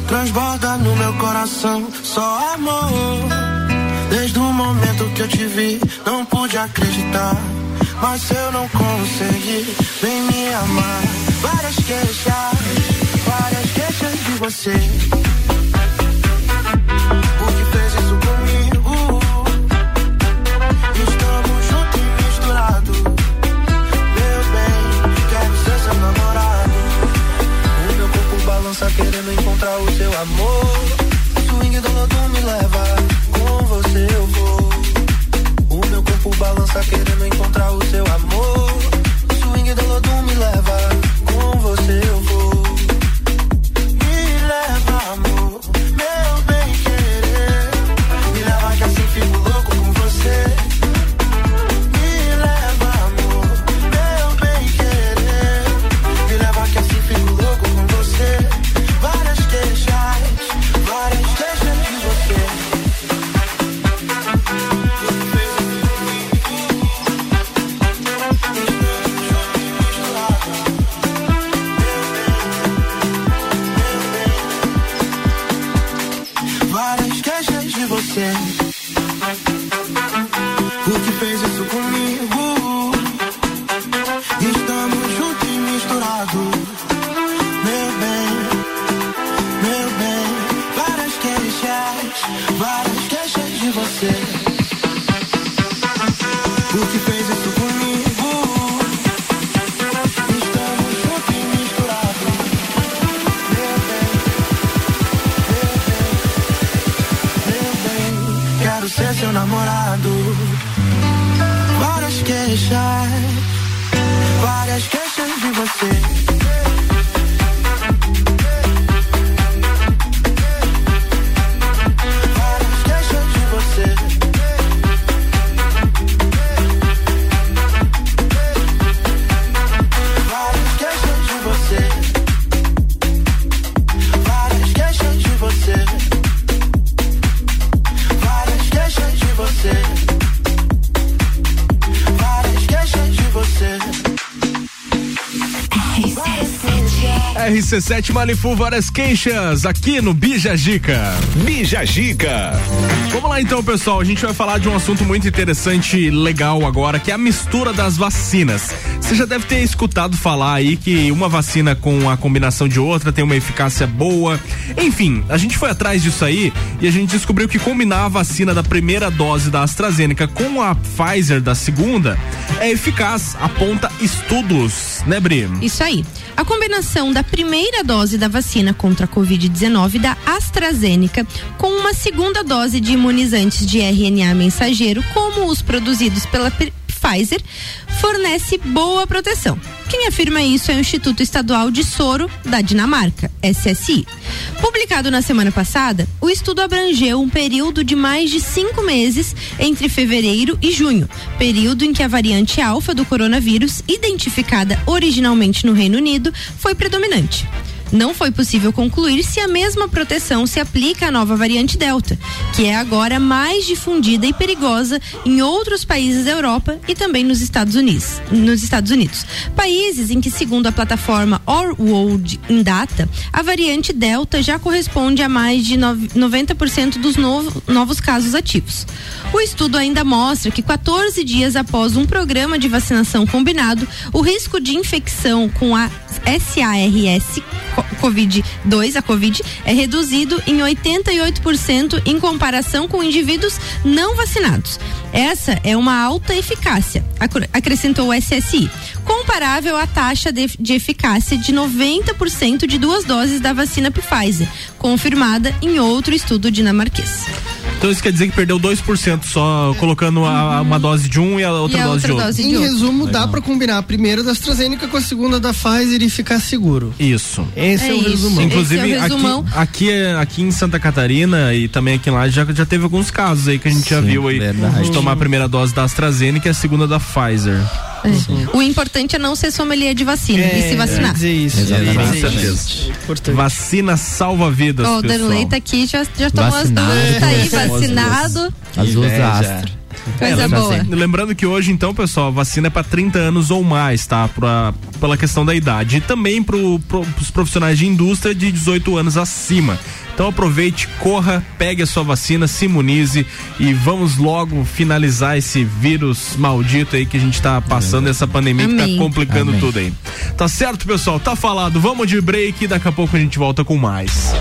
Transborda no meu coração só amor. Desde o momento que eu te vi, não pude acreditar. Mas eu não consegui, vem me amar. Várias queixas, várias queixas de você. Amor. Swing do lodo me leva, com você eu vou. O meu corpo balança querendo encontrar o seu amor. Swing do lodo me leva, com você eu RC7 Manifu, várias queixas aqui no Bija Gica. Bija Gica. Vamos lá então, pessoal. A gente vai falar de um assunto muito interessante e legal agora, que é a mistura das vacinas. Você já deve ter escutado falar aí que uma vacina com a combinação de outra tem uma eficácia boa. Enfim, a gente foi atrás disso aí e a gente descobriu que combinar a vacina da primeira dose da AstraZeneca com a Pfizer da segunda é eficaz, aponta estudos, né, Bri? Isso aí. A combinação da primeira dose da vacina contra a Covid-19 da AstraZeneca com uma segunda dose de imunizantes de RNA mensageiro, como os produzidos pela Pfizer, fornece boa proteção. Quem afirma isso é o Instituto Estadual de Soro da Dinamarca, SSI. Publicado na semana passada, o estudo abrangeu um período de mais de cinco meses entre fevereiro e junho, período em que a variante alfa do coronavírus, identificada originalmente no Reino Unido, foi predominante. Não foi possível concluir se a mesma proteção se aplica à nova variante Delta, que é agora mais difundida e perigosa em outros países da Europa e também nos Estados Unidos. Nos Estados Unidos. Países em que, segundo a plataforma Our World in Data, a variante Delta já corresponde a mais de nove- 90% dos novo- novos casos ativos. O estudo ainda mostra que 14 dias após um programa de vacinação combinado, o risco de infecção com a SARS COVID-2, a COVID, é reduzido em 88% em comparação com indivíduos não vacinados. Essa é uma alta eficácia, acr- acrescentou o SSI, comparável à taxa de, de eficácia de 90% de duas doses da vacina Pfizer, confirmada em outro estudo dinamarquês. Então isso quer dizer que perdeu 2% só colocando a- uma dose de um e a outra E a dose de outra outro. dose Em resumo, dá pra combinar a primeira da AstraZeneca com a segunda da Pfizer e ficar seguro. Isso. Esse é, É o isso. resumão. Inclusive, é o resumão. aqui, aqui, aqui em Santa Catarina e também aqui lá já, já teve alguns casos aí que a gente já Sim, viu aí verdade. de tomar a primeira dose da AstraZeneca e a segunda da Pfizer. É. O importante é não ser sommelier de vacina É, e se vacinar. dizer isso. Exatamente. Com certeza. Importante. Vacina salva vidas, Ó, o. Danley tá aqui, já, já tomou Vacinado. as duas, tá aí, É. vacinado. Azul Inveja. Astra. Coisa boa. Lembrando que hoje, então, pessoal, a vacina é para 30 anos ou mais, tá? Pra, pela questão da idade. E também para os profissionais de indústria de 18 anos acima. Então aproveite, corra, pegue a sua vacina, se imunize e vamos logo finalizar esse vírus maldito aí que a gente tá passando, essa pandemia que Amém. tá complicando Amém. tudo aí. Tá certo, pessoal? Tá falado. Vamos de break e daqui a pouco a gente volta com mais.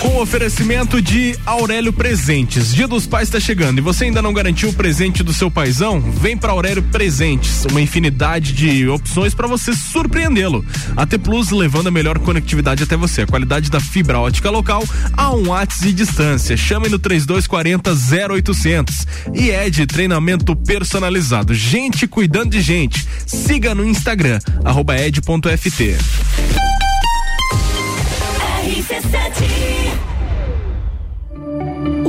Com oferecimento de Aurélio Presentes. Dia dos Pais está chegando e você ainda não garantiu o presente do seu paizão? Vem para Aurélio Presentes, uma infinidade de opções para você surpreendê-lo. A T Plus levando a melhor conectividade até você, a qualidade da fibra ótica local a um watts de distância. Chame no 3240 0800 e é de treinamento personalizado. Gente cuidando de gente. Siga no Instagram ed.ft. O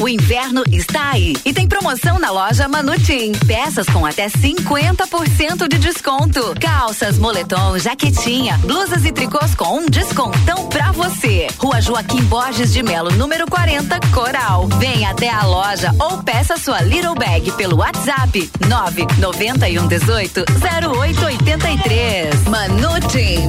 O inverno está aí e tem promoção na loja Manutim. Peças com até 50% de desconto. Calças, moletom, jaquetinha, blusas e tricôs com um descontão pra você. Rua Joaquim Borges de Melo, número 40, Coral. Vem até a loja ou peça sua Little Bag pelo WhatsApp 991 18 0883. Manutim.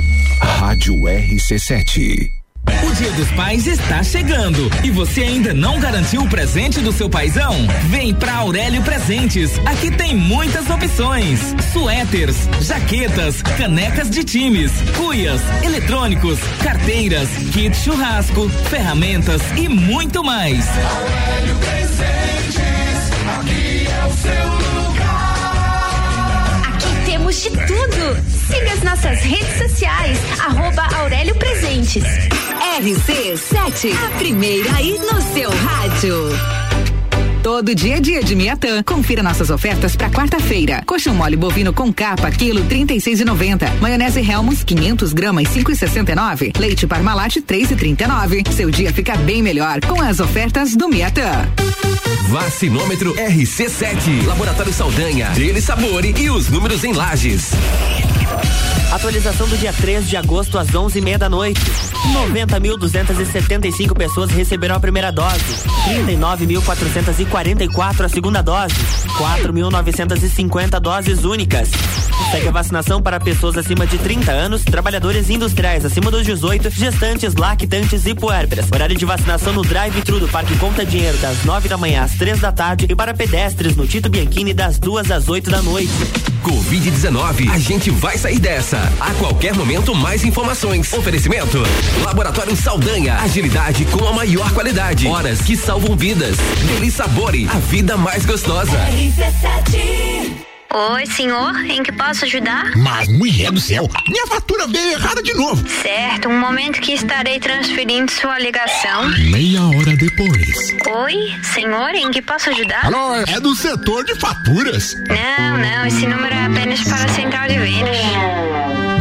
Rádio RC7. O Dia dos Pais está chegando e você ainda não garantiu o presente do seu paizão? Vem pra Aurélio Presentes. Aqui tem muitas opções: suéteres, jaquetas, canecas de times, cuias, eletrônicos, carteiras, kit churrasco, ferramentas e muito mais. Aurélio Presentes, aqui é o seu lugar. Temos de tudo. Siga as nossas redes sociais, arroba Aurélio Presentes. RC7, a primeira aí no. Todo dia é dia de Miatã. Confira nossas ofertas para quarta-feira. Coxão mole bovino com capa, quilo 36,90. Maionese Helmus, 500 gramas, 5,69. Leite Parmalat, 3,39. Seu dia fica bem melhor com as ofertas do Miatã. Vacinômetro RC7. Laboratório Saldanha. Dele Sabore e os números em lajes. Atualização do dia 3 de agosto às 11h30 da noite. 90.275 pessoas receberam a primeira dose. 39.444 a segunda dose. 4.950 doses únicas. Segue a vacinação para pessoas acima de 30 anos, trabalhadores industriais acima dos 18, gestantes, lactantes e puérperas. Horário de vacinação no drive-thru do Parque Conta Dinheiro das 9 da manhã às 3 da tarde e para pedestres no Tito Bianchini das 2 às 8 da noite. Covid-19, a gente vai sair dessa. A qualquer momento, mais informações. Oferecimento: Laboratório Saldanha. Agilidade com a maior qualidade. Horas que salvam vidas. Deli Sabore, a vida mais gostosa. Oi, senhor, em que posso ajudar? Mas, mulher do céu, minha fatura veio errada de novo. Certo, um momento que estarei transferindo sua ligação. Meia hora depois. Oi, senhor, em que posso ajudar? Alô, é do setor de faturas. Não, não, esse número é apenas para a central de vendas.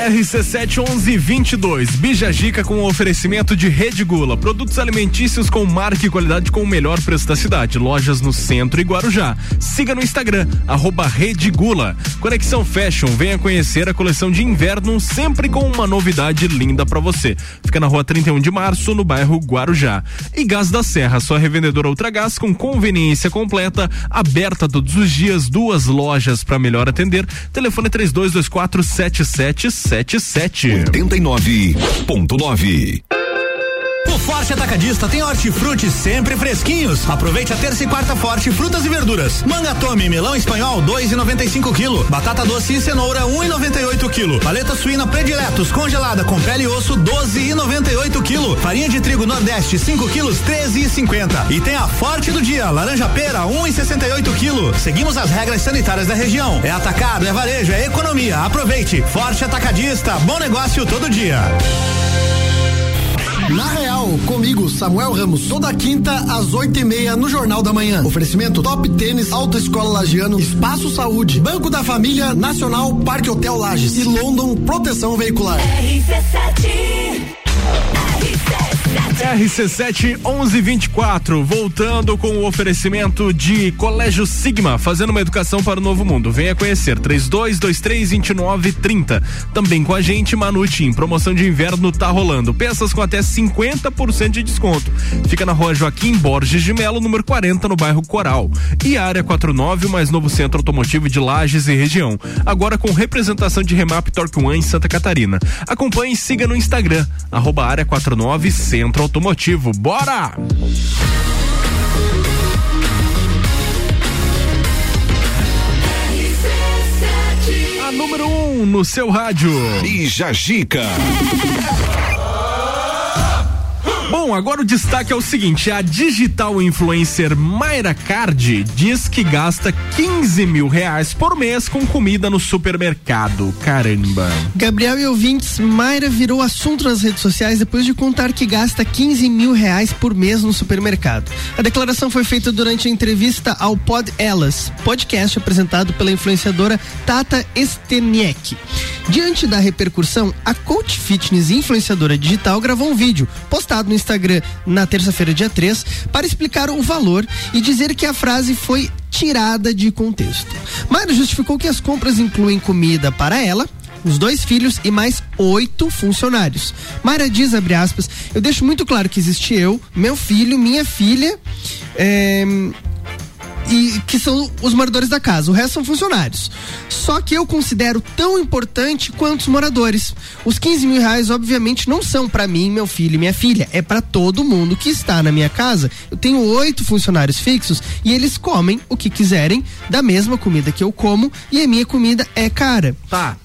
RC7 1122. Bijagica com oferecimento de Rede Gula. Produtos alimentícios com marca e qualidade com o melhor preço da cidade. Lojas no centro e Guarujá. Siga no Instagram, arroba Rede Gula. Conexão Fashion. Venha conhecer a coleção de inverno, sempre com uma novidade linda para você. Fica na rua 31 de março, no bairro Guarujá. E Gás da Serra, sua revendedora Ultragás com conveniência completa, aberta todos os dias, duas lojas para melhor atender. Telefone 3224 7777. 89.9. O Forte Atacadista tem hortifruti sempre fresquinhos. Aproveite a terça e quarta forte frutas e verduras. Manga tome, melão espanhol 2,95 kg. Batata doce e cenoura 1,98 kg. Paleta suína prediletos congelada com pele e osso 12,98 kg. Farinha de trigo Nordeste 5 kg 13,50. E tem a Forte do dia, laranja pera 1,68 kg. Seguimos as regras sanitárias da região. É atacado, é varejo, é economia. Aproveite. Forte Atacadista, bom negócio todo dia. Na Real, comigo, Samuel Ramos, toda quinta às oito e meia no Jornal da Manhã. Oferecimento Top Tênis, Autoescola Lagiano, Espaço Saúde, Banco da Família, Nacional, Parque Hotel Lages e London Proteção Veicular. RC7 RC7 RC7 1124, voltando com o oferecimento de Colégio Sigma, fazendo uma educação para o novo mundo. Venha conhecer 32232930. Também com a gente, Manutim, promoção de inverno tá rolando. Peças com até 50% de desconto. Fica na rua Joaquim Borges de Melo, número 40, no bairro Coral. E área 49, o mais novo centro automotivo de Lages e região. Agora com representação de Remap Torque One em Santa Catarina. Acompanhe e siga no Instagram, arroba área 49 Centro Automotivo. Bora! A número 1 um no seu rádio. Bija Gica. Bom, agora o destaque é o seguinte: a digital influencer Mayra Card diz que gasta 15 mil reais por mês com comida no supermercado. Caramba. Gabriel e ouvintes, Mayra virou assunto nas redes sociais depois de contar que gasta 15 mil reais por mês no supermercado. A declaração foi feita durante a entrevista ao Pod Elas, podcast apresentado pela influenciadora Tata Steniek. Diante da repercussão, a coach fitness influenciadora digital gravou um vídeo postado no Instagram na terça-feira, dia 3, para explicar o valor e dizer que a frase foi tirada de contexto. Mayra justificou que as compras incluem comida para ela, os dois filhos e mais oito funcionários. Mayra diz, abre aspas, eu deixo muito claro que existe eu, meu filho, minha filha, é, e que são os moradores da casa. O resto são funcionários. Só que eu considero tão importante quanto os moradores. Os 15 mil reais, obviamente, não são para mim, meu filho e minha filha. É para todo mundo que está na minha casa. Eu tenho oito funcionários fixos e eles comem o que quiserem da mesma comida que eu como e a minha comida é cara. Tá.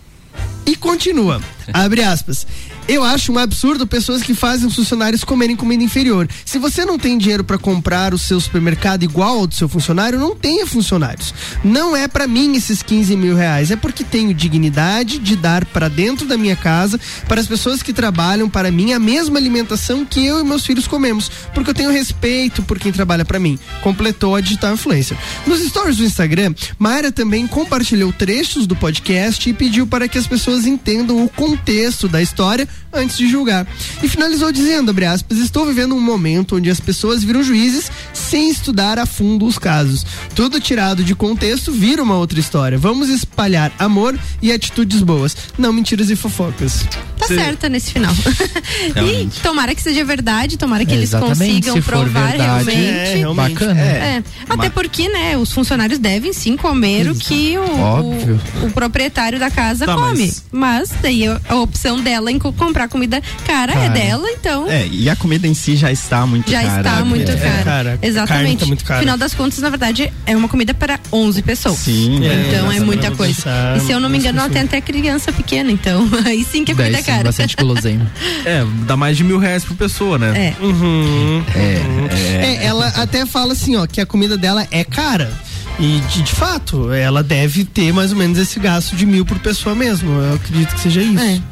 E continua. Abre aspas. Eu acho um absurdo pessoas que fazem os funcionários comerem comida inferior. Se você não tem dinheiro para comprar o seu supermercado igual ao do seu funcionário, não tenha funcionários. Não é para mim esses 15 mil reais, é porque tenho dignidade de dar para dentro da minha casa, para as pessoas que trabalham para mim, a mesma alimentação que eu e meus filhos comemos, porque eu tenho respeito por quem trabalha para mim. Completou a digital influencer. Nos stories do Instagram, Mayra também compartilhou trechos do podcast e pediu para que as pessoas entendam o contexto da história antes de julgar. E finalizou dizendo, abre aspas, estou vivendo um momento onde as pessoas viram juízes sem estudar a fundo os casos. Tudo tirado de contexto vira uma outra história. Vamos espalhar amor e atitudes boas, não mentiras e fofocas. Tá certa nesse final. e tomara que seja verdade, tomara que É, eles consigam provar verdade, realmente. é, realmente. Bacana. É. Até Mas- porque, né, os funcionários devem sim comer o que o, o, o proprietário da casa Tá, come. mas- Mas... daí a, opção dela em co- comprar comida cara, é Cara. dela, então. É, e a comida em si já está muito Já cara. está muito É, cara. cara, a carne Exatamente. tá muito cara. Final das contas, na verdade, é uma comida para 11 pessoas. Sim, é, Então é, nossa, muita coisa. E se eu não me engano, ela tem até criança pequena, então aí sim que a comida é cara. É, dá mais de mil reais por pessoa, né? É. Uhum. É, ela até fala assim, ó, que a comida dela é cara. E de, de fato, ela deve ter mais ou menos esse gasto de mil por pessoa mesmo. Eu acredito que seja isso.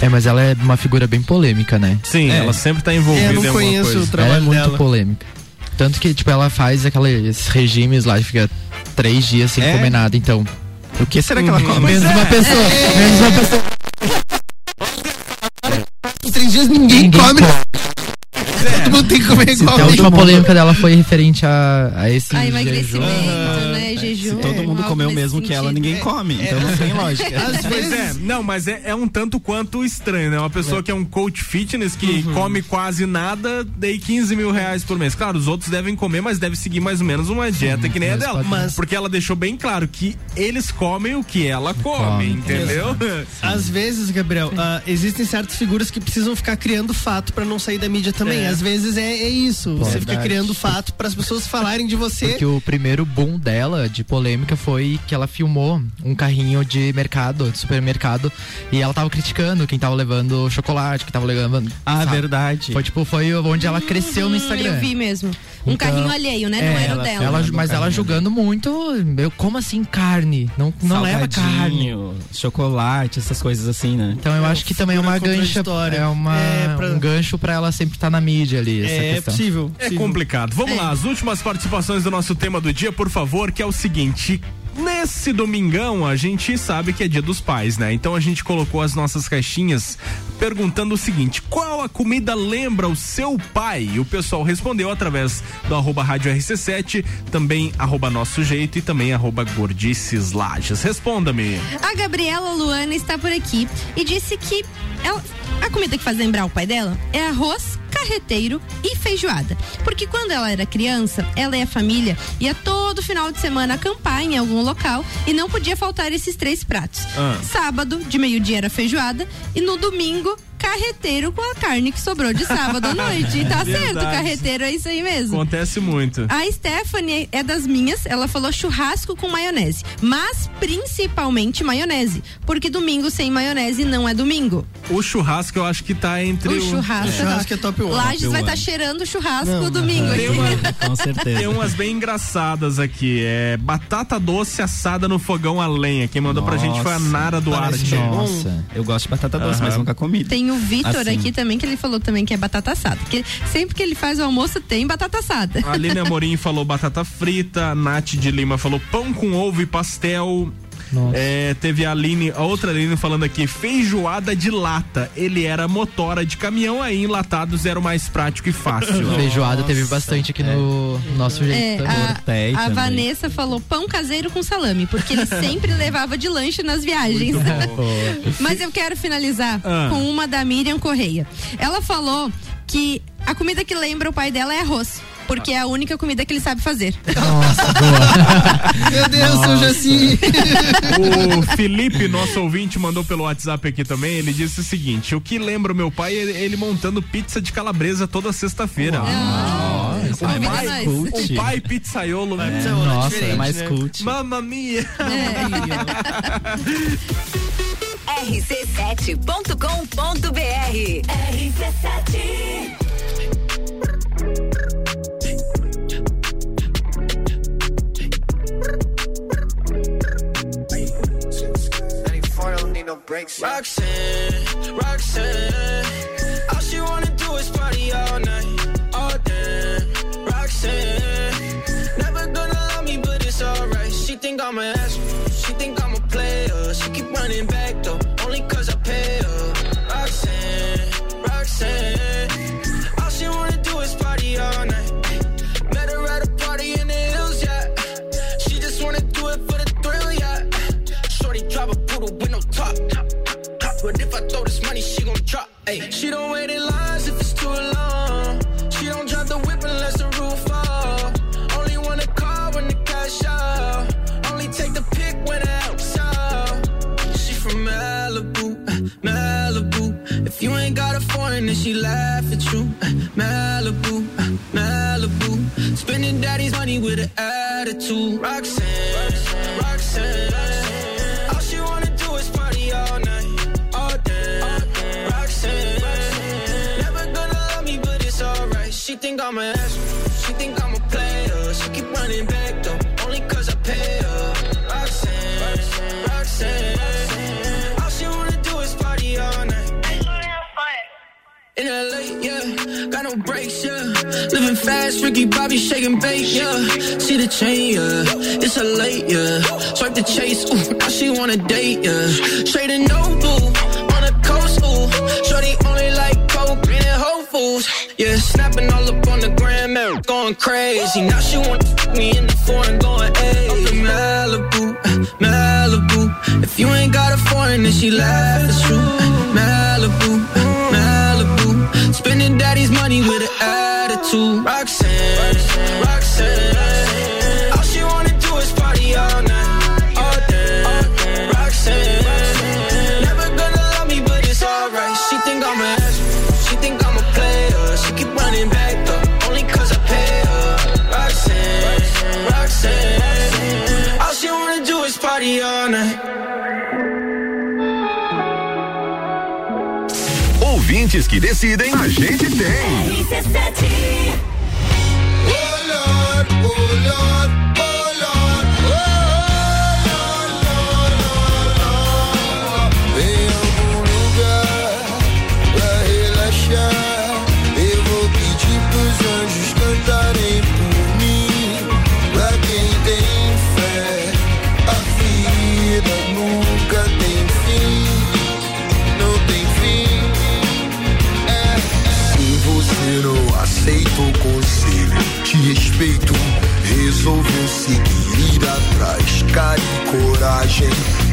É, mas ela é uma figura bem polêmica, né? Sim, ela sempre tá envolvida É, eu não em alguma conheço coisa. o trabalho ela é muito dela. polêmica. Tanto que, tipo, ela faz aqueles regimes lá e fica três dias sem É? comer nada, então. O que será que ela come? Menos uma é. pessoa. É. Menos uma pessoa. Em três dias ninguém, come. Mundo tem que comer igual. a última polêmica dela foi referente a, a esse A jejum. emagrecimento, né? Jejum. Todo mundo comeu o mesmo que ela, ninguém come. Então não tem lógica. Pois é, não, mas é, é um tanto quanto estranho, né? Uma pessoa que é um coach fitness que come quase nada, dei 15 mil reais por mês. Claro, os outros devem comer, mas deve seguir mais ou menos uma dieta que nem a dela. Mas- Porque ela deixou bem claro que eles comem o que ela come, Come, entendeu? Às vezes, Gabriel, ah, existem certas figuras que precisam ficar criando fato pra não sair da mídia também. É. Às vezes é, é isso. Você fica criando fato para as pessoas falarem de você. Porque o primeiro boom dela de polêmica foi que ela filmou um carrinho de mercado, de supermercado, e ela tava criticando quem tava levando chocolate, quem tava levando. Ah, sabe? verdade. Foi tipo, foi onde ela cresceu no Instagram. Eu vi mesmo. Um Então, carrinho alheio, né? Não é, era o dela. ela- mas ela julgando muito, meu, como assim carne? Não, não leva carne. Chocolate, essas coisas assim, né? Então eu acho que também é uma gancha, é uma um gancho pra ela sempre estar na mídia ali, essa É questão. É complicado. Vamos lá, as últimas participações do nosso tema do dia, por favor, que é o seguinte: Nesse domingão, a gente sabe que é dia dos pais, né? Então a gente colocou as nossas caixinhas perguntando o seguinte: qual a comida lembra o seu pai? E o pessoal respondeu através do arroba rádio RC7, também arroba nosso jeito e também arroba gordices lages. Responda-me. A Gabriela Luana está por aqui e disse que ela- a comida que faz lembrar o pai dela é arroz, carreteiro e feijoada. Porque quando ela era criança, ela e a família ia todo final de semana acampar em algum local e não podia faltar esses três pratos. Ah. Sábado, de meio-dia era feijoada e no domingo, carreteiro com a carne que sobrou de sábado à noite. E tá certo, carreteiro é isso aí mesmo. Acontece muito. A Stephanie é das minhas, ela falou churrasco com maionese, mas principalmente maionese, porque domingo sem maionese não é domingo. O churrasco eu acho que tá entre O churrasco, churrasco é top one. Lages Top vai estar one. cheirando churrasco Não, domingo. Tem, aqui. uma- Com certeza. tem umas bem engraçadas aqui. É batata doce assada no fogão a lenha. Quem mandou pra gente foi a Nossa, Nara Duarte. Nossa, eu gosto de batata doce, Aham. mas nunca comi. Tem o Vitor Assim. aqui também, que ele falou também que é batata assada. Que sempre que ele faz o almoço, tem batata assada. A Aline Amorim falou batata frita, a Nath de Lima falou pão com ovo e pastel. É, teve a Aline, a outra Aline falando aqui, feijoada de lata. Ele era motora de caminhão, aí enlatados era o mais prático e fácil. Feijoada teve bastante aqui no nosso jeito É, a, a. Vanessa falou pão caseiro com salame, porque ele sempre levava de lanche nas viagens. Mas eu quero finalizar Ah. com uma da Miriam Correia. Ela falou que a comida que lembra o pai dela é arroz. Porque é a única comida que ele sabe fazer. Meu Deus, seu Jaci. O Felipe, nosso ouvinte, mandou pelo WhatsApp aqui também. Ele disse o seguinte: o que lembra o meu pai é ele montando pizza de calabresa toda sexta-feira. Nossa, O Convida pai, nós. o pai pizzaiolo, né? É, nossa, é mais né? cult. Mamma mia! rc7.com.br RC7 no brakes. Roxanne, Roxanne. Ay. She don't wait in lines if it's too long. She don't drive the whip unless the roof fall. Only wanna call when the cash out. Only take the pick when it helps out. She from Malibu, Malibu. If you ain't got a foreign, then she laugh at you. Malibu, Malibu. Spending daddy's money with an I'm an ass, she think I'm a player. She keep running back though, only cause I pay her. Roxanne, Roxanne, all she wanna do is party all night. In LA, yeah, got no brakes, yeah. Living fast, Ricky Bobby shaking bait, yeah. See the chain, yeah. It's a late, yeah. Swipe the chase, ooh, now she wanna date, yeah. Straight and no boo, on the coast, ooh. Shorty only like Foods, yeah. Snapping all up on the gram, going crazy. Now she wanna me in the foreign, going, hey. Malibu, Malibu. If you ain't got a foreign, then she laugh at you. Malibu, Malibu. Spending daddy's money with an attitude. Roxanne, Roxanne. Que decidem, a gente tem. RC7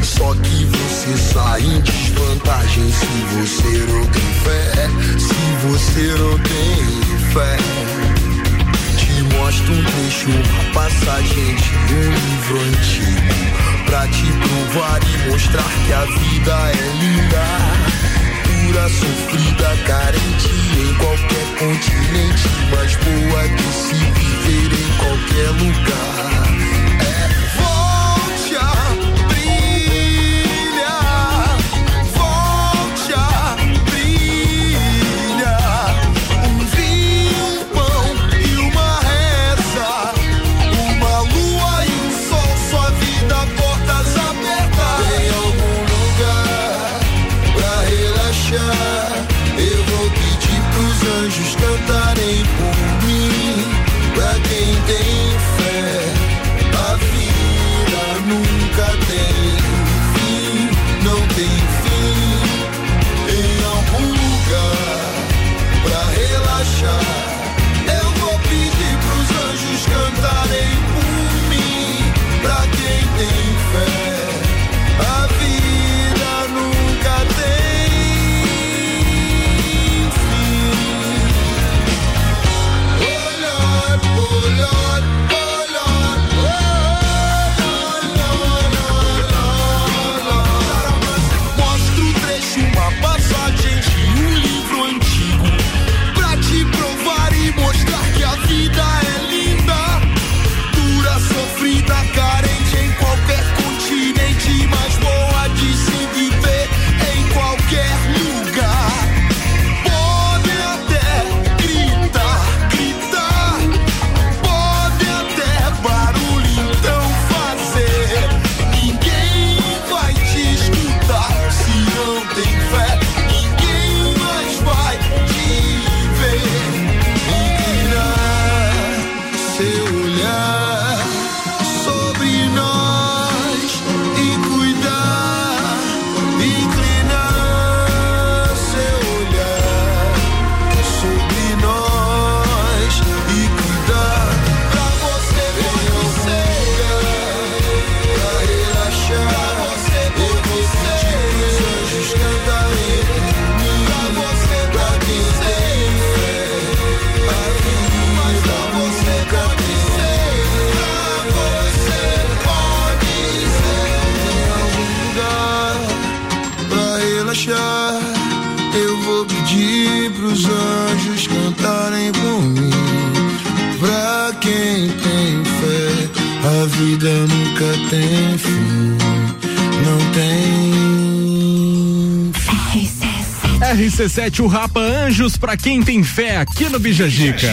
Só que você sai em desvantagem se você não tem fé. Se você não tem fé. Te mostro um trecho, uma passagem de um livro antigo. Pra te provar e mostrar que a vida é linda. Pura, sofrida, carente em qualquer continente. Mas boa de se viver em qualquer lugar. RC7, o Rapa Anjos, pra quem tem fé aqui no Bijagica.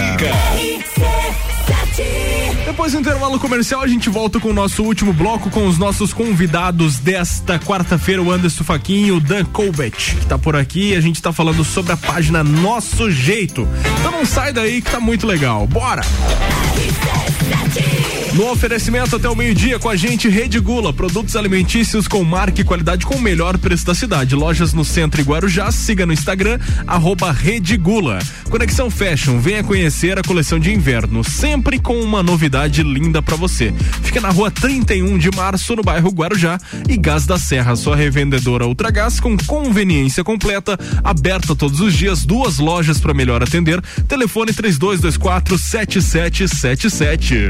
Depois do intervalo comercial, a gente volta com o nosso último bloco com os nossos convidados desta quarta-feira, o Anderson Faquinho e o Dan Colbert, que tá por aqui. A gente tá falando sobre a página Nosso Jeito. Então não sai daí que tá muito legal. Bora! No oferecimento até o meio-dia com a gente, Rede Gula, produtos alimentícios com marca e qualidade com o melhor preço da cidade. Lojas no centro e Guarujá, siga no Instagram, arroba Rede Gula. Conexão Fashion, venha conhecer a coleção de inverno, sempre com uma novidade linda pra você. Fica na rua 31 de março, no bairro Guarujá. E Gás da Serra, sua revendedora Ultragás com conveniência completa, aberta todos os dias, duas lojas para melhor atender. Telefone 3224 7777.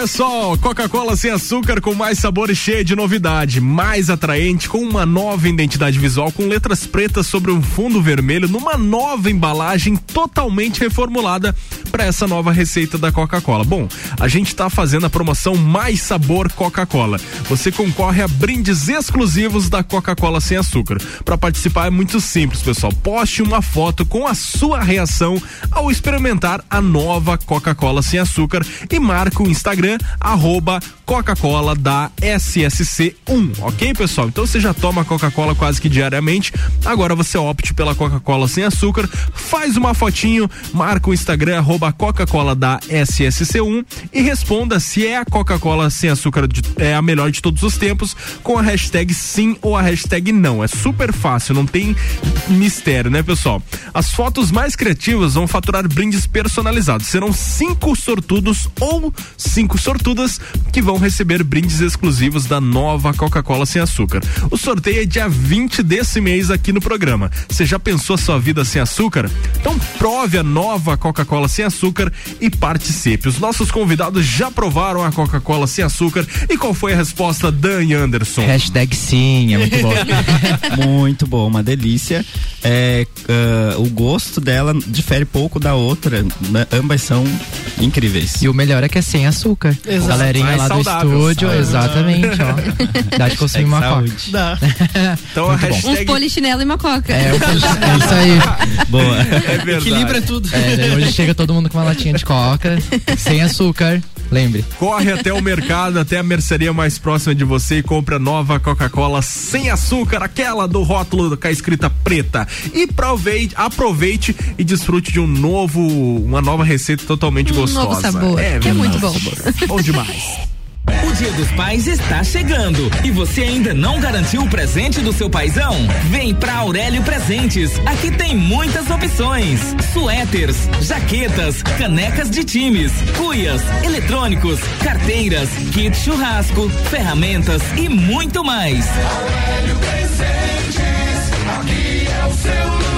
Pessoal, Coca-Cola sem açúcar com mais sabor e cheia de novidade, mais atraente, com uma nova identidade visual com letras pretas sobre um fundo vermelho, numa nova embalagem totalmente reformulada para essa nova receita da Coca-Cola. Bom, a gente está fazendo a promoção Mais Sabor Coca-Cola. Você concorre a brindes exclusivos da Coca-Cola sem açúcar. Para participar é muito simples, pessoal. Poste uma foto com a sua reação ao experimentar a nova Coca-Cola sem açúcar e marque o Instagram arroba Coca-Cola da SSC1, ok, pessoal? Então você já toma Coca-Cola quase que diariamente. Agora você opte pela Coca-Cola sem açúcar, faz uma fotinho, marca o Instagram arroba Coca-Cola da SSC1 e responda se é a Coca-Cola sem açúcar de, é a melhor de todos os tempos com a hashtag sim ou a hashtag não. É super fácil, não tem mistério, né, pessoal? As fotos mais criativas vão faturar brindes personalizados. Serão cinco sortudos ou cinco sortudas que vão receber brindes exclusivos da nova Coca-Cola sem açúcar. O sorteio é dia 20 desse mês aqui no programa. Você já pensou a sua vida sem açúcar? Então prove a nova Coca-Cola sem açúcar e participe. Os nossos convidados já provaram a Coca-Cola sem açúcar e qual foi a resposta Dan Anderson? Hashtag sim, é muito bom. muito bom, uma delícia. É, uh, o gosto dela difere pouco da outra, né? ambas são incríveis. E o melhor é que é sem açúcar. Exato. Galerinha lá saudável, estúdio, saudável. exatamente, ó. Dá de consumir uma coca. Dá. Então a hashtag Uns polichinelo e uma coca. É, é isso aí. Boa. É verdade. Equilibra tudo. É, hoje chega todo mundo com uma latinha de coca, sem açúcar, lembre. Corre até o mercado, até a mercearia mais próxima de você e compre a nova Coca-Cola sem açúcar, aquela do rótulo com a escrita preta. E aproveite, aproveite e desfrute de um novo, uma nova receita totalmente Um gostosa. novo sabor, É, que é muito bom. Bom demais. O Dia dos Pais está chegando e você ainda não garantiu o presente do seu paizão? Vem pra Aurélio Presentes. Aqui tem muitas opções: suéteres, jaquetas, canecas de times, cuias, eletrônicos, carteiras, kit churrasco, ferramentas e muito mais. Aurélio Presentes, aqui é o seu lugar.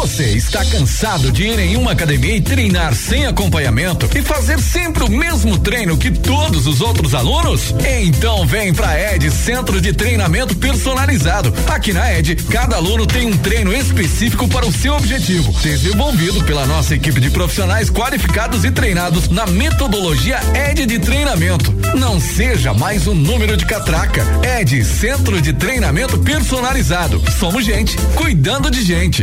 Você está cansado de ir em uma academia e treinar sem acompanhamento e fazer sempre o mesmo treino que todos os outros alunos? Então vem pra ED Centro de Treinamento Personalizado. Aqui na ED, cada aluno tem um treino específico para o seu objetivo, desenvolvido pela nossa equipe de profissionais qualificados e treinados na metodologia ED de treinamento. Não seja mais um número de catraca. ED Centro de Treinamento Personalizado. Somos gente cuidando de gente.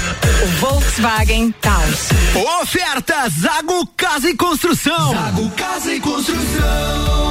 Volkswagen Taos. Oferta Zago Casa e Construção. Zago Casa e Construção.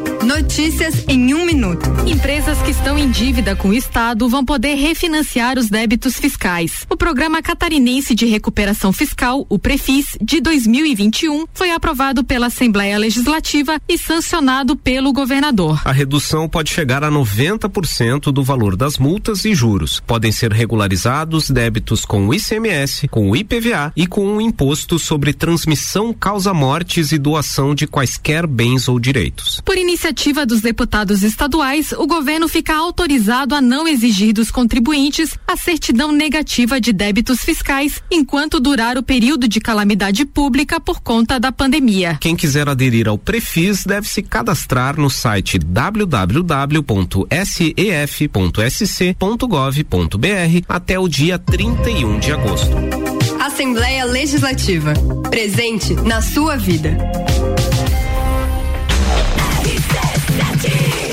Notícias em um minuto. Empresas que estão em dívida com o Estado vão poder refinanciar os débitos fiscais. O Programa Catarinense de Recuperação Fiscal, o Prefis, de 2021, foi aprovado pela Assembleia Legislativa e sancionado pelo governador. A redução pode chegar a 90% do valor das multas e juros. Podem ser regularizados débitos com o ICMS, com o IPVA e com o Imposto sobre Transmissão Causa Mortes e Doação de quaisquer bens ou direitos. Por iniciativa iniciativa dos deputados estaduais, o governo fica autorizado a não exigir dos contribuintes a certidão negativa de débitos fiscais enquanto durar o período de calamidade pública por conta da pandemia. Quem quiser aderir ao Prefis deve se cadastrar no site www.sef.sc.gov.br até o dia 31 de agosto. Assembleia Legislativa. Presente na sua vida.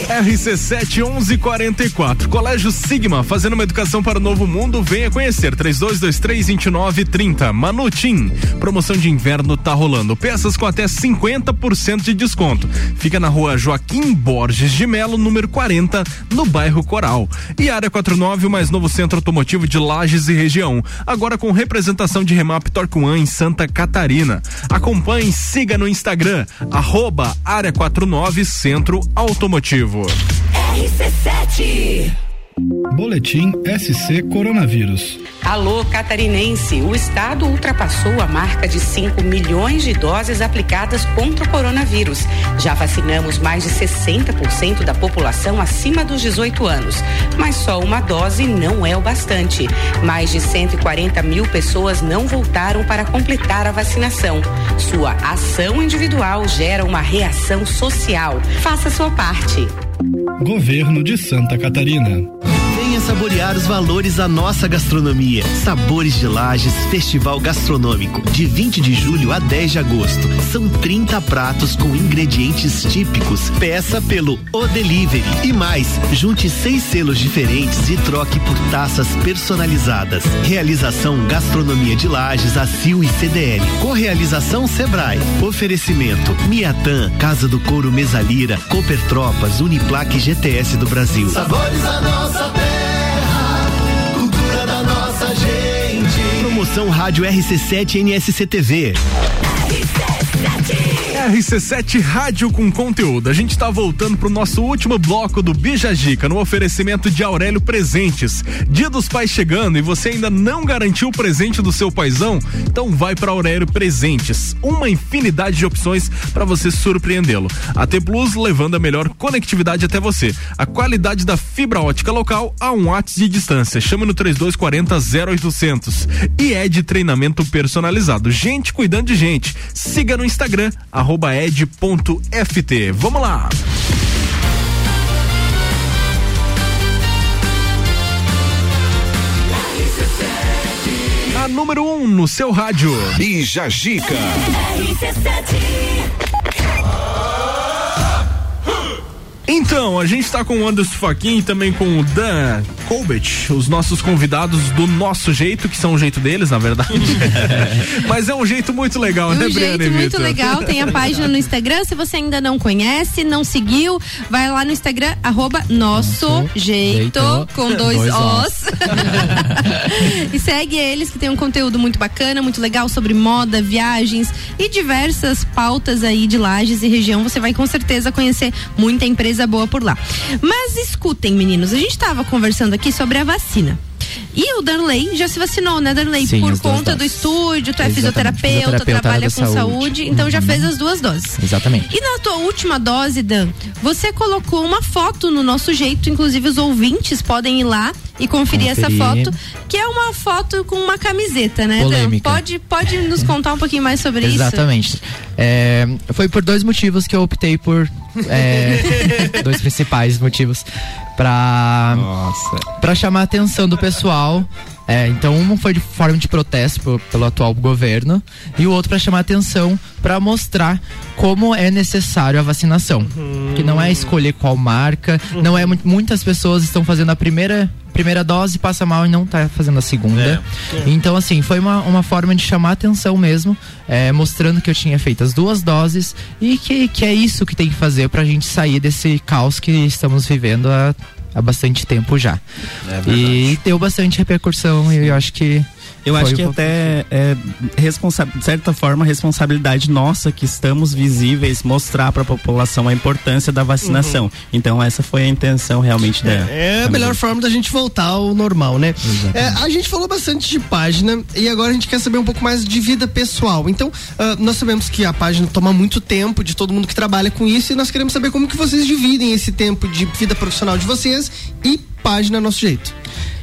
RC7 1144. Colégio Sigma, fazendo uma educação para o novo mundo. Venha conhecer. 3223 2930. Manutim. Promoção de inverno tá rolando. Peças com até 50% de desconto. Fica na rua Joaquim Borges de Melo, número 40, no bairro Coral. E área 49, o mais novo centro automotivo de Lages e região. Agora com representação de Remap Torque One em Santa Catarina. Acompanhe, siga no Instagram, arroba área 49 Centro Automotivo. RC7 Boletim SC Coronavírus. Alô, catarinense. O estado ultrapassou a marca de 5 milhões de doses aplicadas contra o coronavírus. Já vacinamos mais de 60% da população acima dos 18 anos. Mas só uma dose não é o bastante. Mais de 140 mil pessoas não voltaram para completar a vacinação. Sua ação individual gera uma reação social. Faça sua parte. Governo de Santa Catarina. Saborear os valores da nossa gastronomia. Sabores de Lages Festival Gastronômico, de 20 de julho a 10 de agosto. São 30 pratos com ingredientes típicos. Peça pelo O Delivery. E mais, junte seis selos diferentes e troque por taças personalizadas. Realização Gastronomia de Lages, ACIL e CDL. Correalização Sebrae. Oferecimento Miatan, Casa do Couro Mesalira, Cooper Tropas, Uniplaque GTS do Brasil. Sabores da nossa terra, Promoção Rádio RC7 NSC TV. RC7 Rádio com conteúdo. A gente está voltando pro nosso último bloco do Bijagica no oferecimento de Aurélio Presentes. Dia dos Pais chegando e você ainda não garantiu o presente do seu paizão? Então vai para Aurélio Presentes. Uma infinidade de opções para você surpreendê-lo. A T Plus levando a melhor conectividade até você. A qualidade da fibra ótica local a um watts de distância. Chama no 3240 0800. E é de treinamento personalizado. Gente cuidando de gente. Siga no Instagram, ed.ft. Vamos lá! A número 1 um no seu rádio. Bija Gica. Então, a gente tá com o Anderson Faquin e também com o Dan Colbert, os nossos convidados do nosso jeito, que são o jeito deles, na verdade. Mas é um jeito muito legal, um né, jeito Briana e muito Vitor? legal, tem a página no Instagram. Se você ainda não conhece, não seguiu, vai lá no Instagram, arroba nosso jeito, jeito, com dois, dois Os. e segue eles que tem um conteúdo muito bacana, muito legal sobre moda, viagens e diversas pautas aí de lajes e região. Você vai com certeza conhecer muita empresa boa por lá. Mas escutem, meninos, a gente estava conversando aqui sobre a vacina. E o Darley já se vacinou, né, Darley? Sim, Por conta do estúdio, tu é Exatamente, fisioterapeuta, trabalha com saúde, saúde. então já Uhum. fez as duas doses. Exatamente. E na tua última dose, Dan, você colocou uma foto no nosso jeito, inclusive os ouvintes podem ir lá e conferir, essa Conferir. foto, que é uma foto com uma camiseta, né, Polêmica. Dan? Pode, pode nos contar um pouquinho mais sobre isso? Exatamente. É, foi por dois motivos que eu optei por. É, dois principais motivos. Pra. Pra chamar a atenção do pessoal. É, então, um foi de forma de protesto po- pelo atual governo e o outro para chamar atenção para mostrar como é necessário a vacinação. Que não é escolher qual marca, não é mu- muitas pessoas estão fazendo a primeira primeira dose, passa mal e não tá fazendo a segunda. Então, assim, foi uma, uma forma de chamar atenção mesmo, é, mostrando que eu tinha feito as duas doses e que, que é isso que tem que fazer pra gente sair desse caos que estamos vivendo há, há bastante tempo já. É e deu bastante repercussão e eu acho que Eu Foi acho que até é de certa forma responsabilidade nossa que estamos visíveis mostrar para a população a importância da vacinação. Então essa foi a intenção realmente da É a melhor forma da gente voltar ao normal, né? É, a gente falou bastante de página e agora a gente quer saber um pouco mais de vida pessoal. Então, ah, nós sabemos que a página toma muito tempo de todo mundo que trabalha com isso e nós queremos saber como que vocês dividem esse tempo de vida profissional de vocês e página nosso jeito.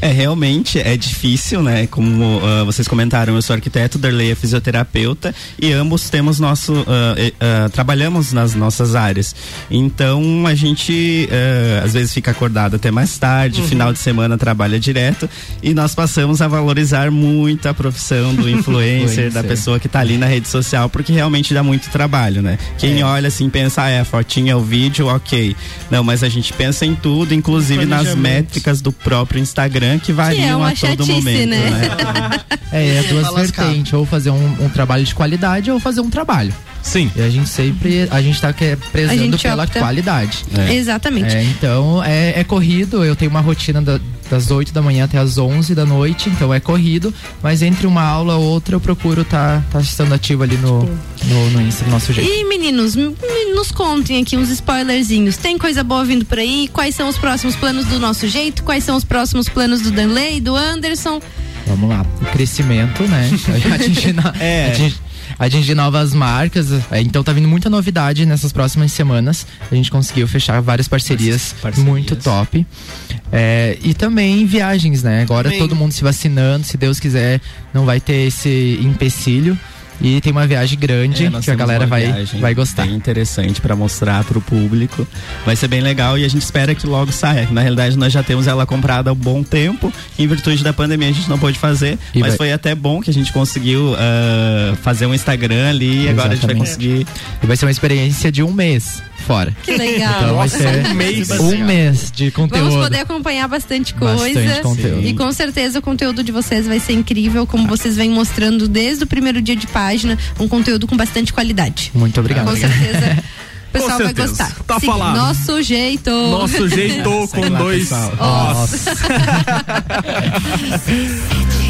É, realmente é difícil, né? Como ah, vocês comentaram, eu sou arquiteto, Darley é fisioterapeuta e ambos temos nosso. eh, ah, trabalhamos nas nossas áreas. Então a gente às vezes fica acordado até mais tarde, Uhum. final de semana trabalha direto e nós passamos a valorizar muito a profissão do influencer, da pessoa que tá ali na rede social, porque realmente dá muito trabalho, né? Quem olha assim, pensa, ah, é a fotinha, o vídeo, ok. Não, mas a gente pensa em tudo, inclusive nas Planejamento. Métricas do próprio Instagram que variam uma a todo chatice, momento, né? né? É, é duas vertentes, ou fazer um, um trabalho de qualidade ou fazer um trabalho. Sim. E a gente sempre, a gente tá que- prezando gente pela opta- qualidade. Exatamente. É, então é, é corrido, eu tenho uma rotina da- das 8 da manhã até as 11 da noite, então é corrido, mas entre uma aula ou outra eu procuro estar tá, tá estando ativo ali no, no, no Insta do nosso jeito. E meninos, nos contem aqui uns spoilerzinhos. Tem coisa boa vindo por aí? Quais são os próximos planos do nosso jeito? Quais são os próximos planos do Danley, do Anderson? Vamos lá, o crescimento, né? atingir, na- É. atingir- atingir novas marcas. é, Então tá vindo muita novidade nessas próximas semanas. A gente conseguiu fechar várias parcerias, Parcerias. muito top. É, e também viagens, né? Agora Também. todo mundo se vacinando, se Deus quiser, não vai ter esse empecilho. E tem uma viagem grande É, que a galera vai, vai gostar. Bem interessante para mostrar para o público. Vai ser bem legal e a gente espera que logo saia. Na realidade, nós já temos ela comprada há um bom tempo. Em virtude da pandemia, a gente não pôde fazer. E mas vai- foi até bom que a gente conseguiu ah, fazer um Instagram ali e agora a gente vai conseguir. E vai ser uma experiência de um mês fora. Que legal. Então vai ser um mês. um mês de conteúdo. Vamos poder acompanhar bastante coisa. Bastante conteúdo. E com certeza o conteúdo de vocês vai ser incrível, como vocês vêm mostrando desde o primeiro dia de página, um conteúdo com bastante qualidade. Muito obrigado. Com certeza. O pessoal Com vai gostar. Tá Sim, falado. Nosso jeito. Nosso jeito com dois. Nossa.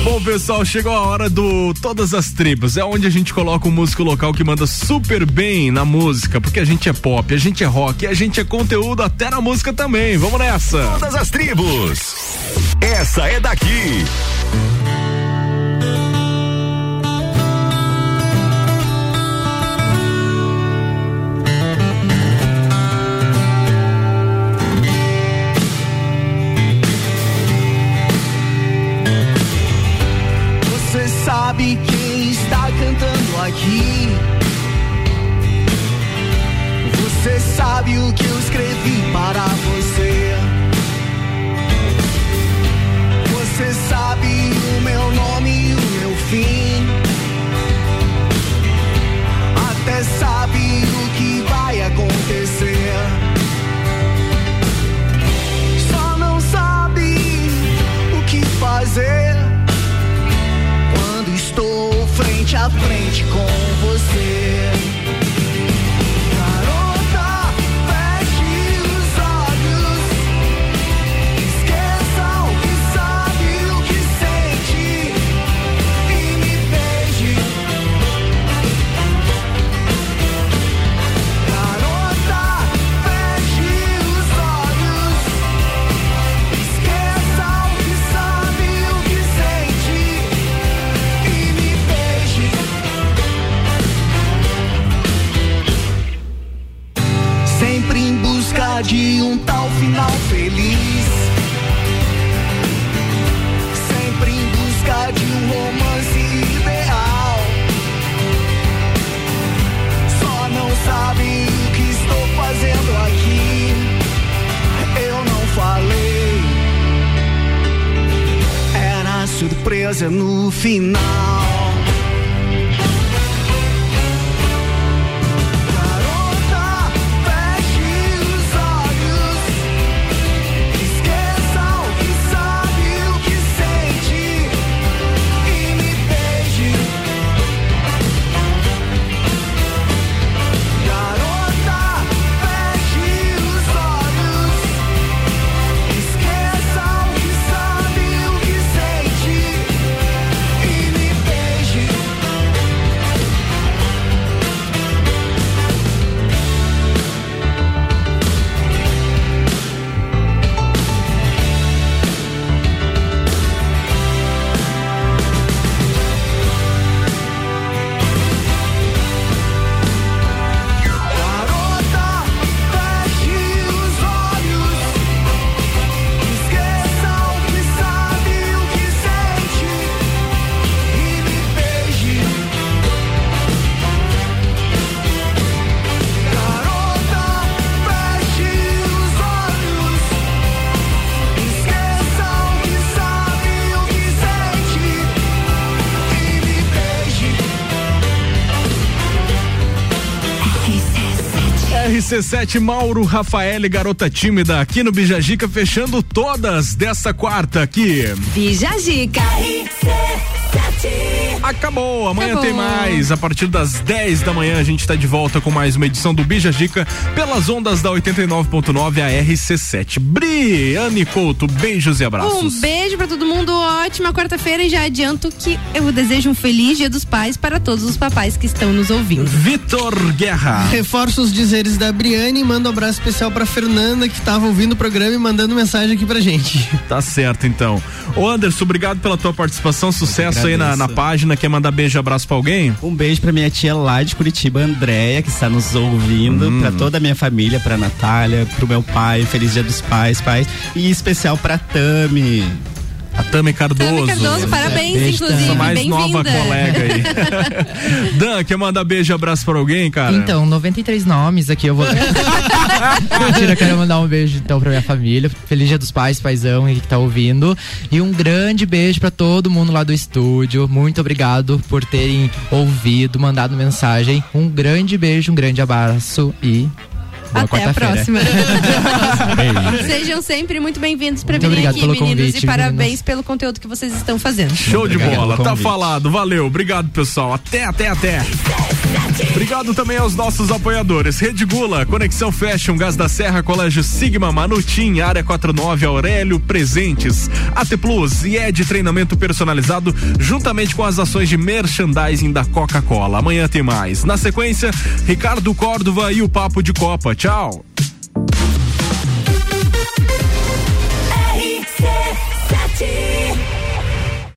Bom, pessoal, chegou a hora do Todas as Tribos. É onde a gente coloca um músico local que manda super bem na música, porque a gente é pop, a gente é rock, a gente é conteúdo até na música também. Vamos nessa. Todas as tribos. Essa é daqui. Sabe quem está cantando aqui? Você sabe o que eu escrevi para você? Frente com você. De um tal final feliz. Sempre em busca de um romance ideal. Só não sabe o que estou fazendo aqui. Eu não falei. Era surpresa no final. RC7 Mauro Rafael Garota Tímida aqui no Bijagica, fechando todas dessa quarta aqui. Bijagica. Acabou, amanhã Acabou. tem mais. A partir das 10 da manhã a gente está de volta com mais uma edição do Bija Dica pelas ondas da 89.9 a RC7. Briane Couto, beijos e abraços. Um beijo pra todo mundo, ótima quarta-feira e já adianto que eu desejo um feliz Dia dos Pais para todos os papais que estão nos ouvindo. Vitor Guerra. Reforço os dizeres da Briane e mando um abraço especial pra Fernanda que tava ouvindo o programa e mandando mensagem aqui pra gente. Tá certo, então. Ô Anderson, obrigado pela tua participação, sucesso aí na, na página. Quer mandar beijo e abraço pra alguém? Um beijo pra minha tia lá de Curitiba, Andréia, que está nos ouvindo, Hum. pra toda a minha família, pra Natália, pro meu pai, feliz dia dos pais, pais, e em especial pra Tami. A Tami Cardoso. Tami Cardoso, parabéns, Beijo, inclusive, Tami. Essa mais nova colega aí. Dan, quer mandar beijo e abraço pra alguém, cara? Então, 93 nomes aqui, eu vou. Mentira, eu quero mandar um beijo então pra minha família. Feliz Dia dos Pais, paizão que tá ouvindo. E um grande beijo pra todo mundo lá do estúdio. Muito obrigado por terem ouvido, mandado mensagem. Um grande beijo, um grande abraço e. Boa Até a quarta-feira. próxima. Sejam sempre muito bem-vindos virem obrigado aqui, pelo meninos. convite, e parabéns meninas. pelo conteúdo que vocês estão fazendo. Show de Obrigado bola, tá falado. Valeu, obrigado pessoal. Até, até, até. Obrigado também aos nossos apoiadores. Rede Gula, Conexão Fashion, Gás da Serra, Colégio Sigma, Manutim, Área 49, Aurélio, Presentes, AT Plus e Ed Treinamento Personalizado, juntamente com as ações de merchandising da Coca-Cola. Amanhã tem mais. Na sequência, Ricardo Córdova e o Papo de Copa. Tchau. Ciao!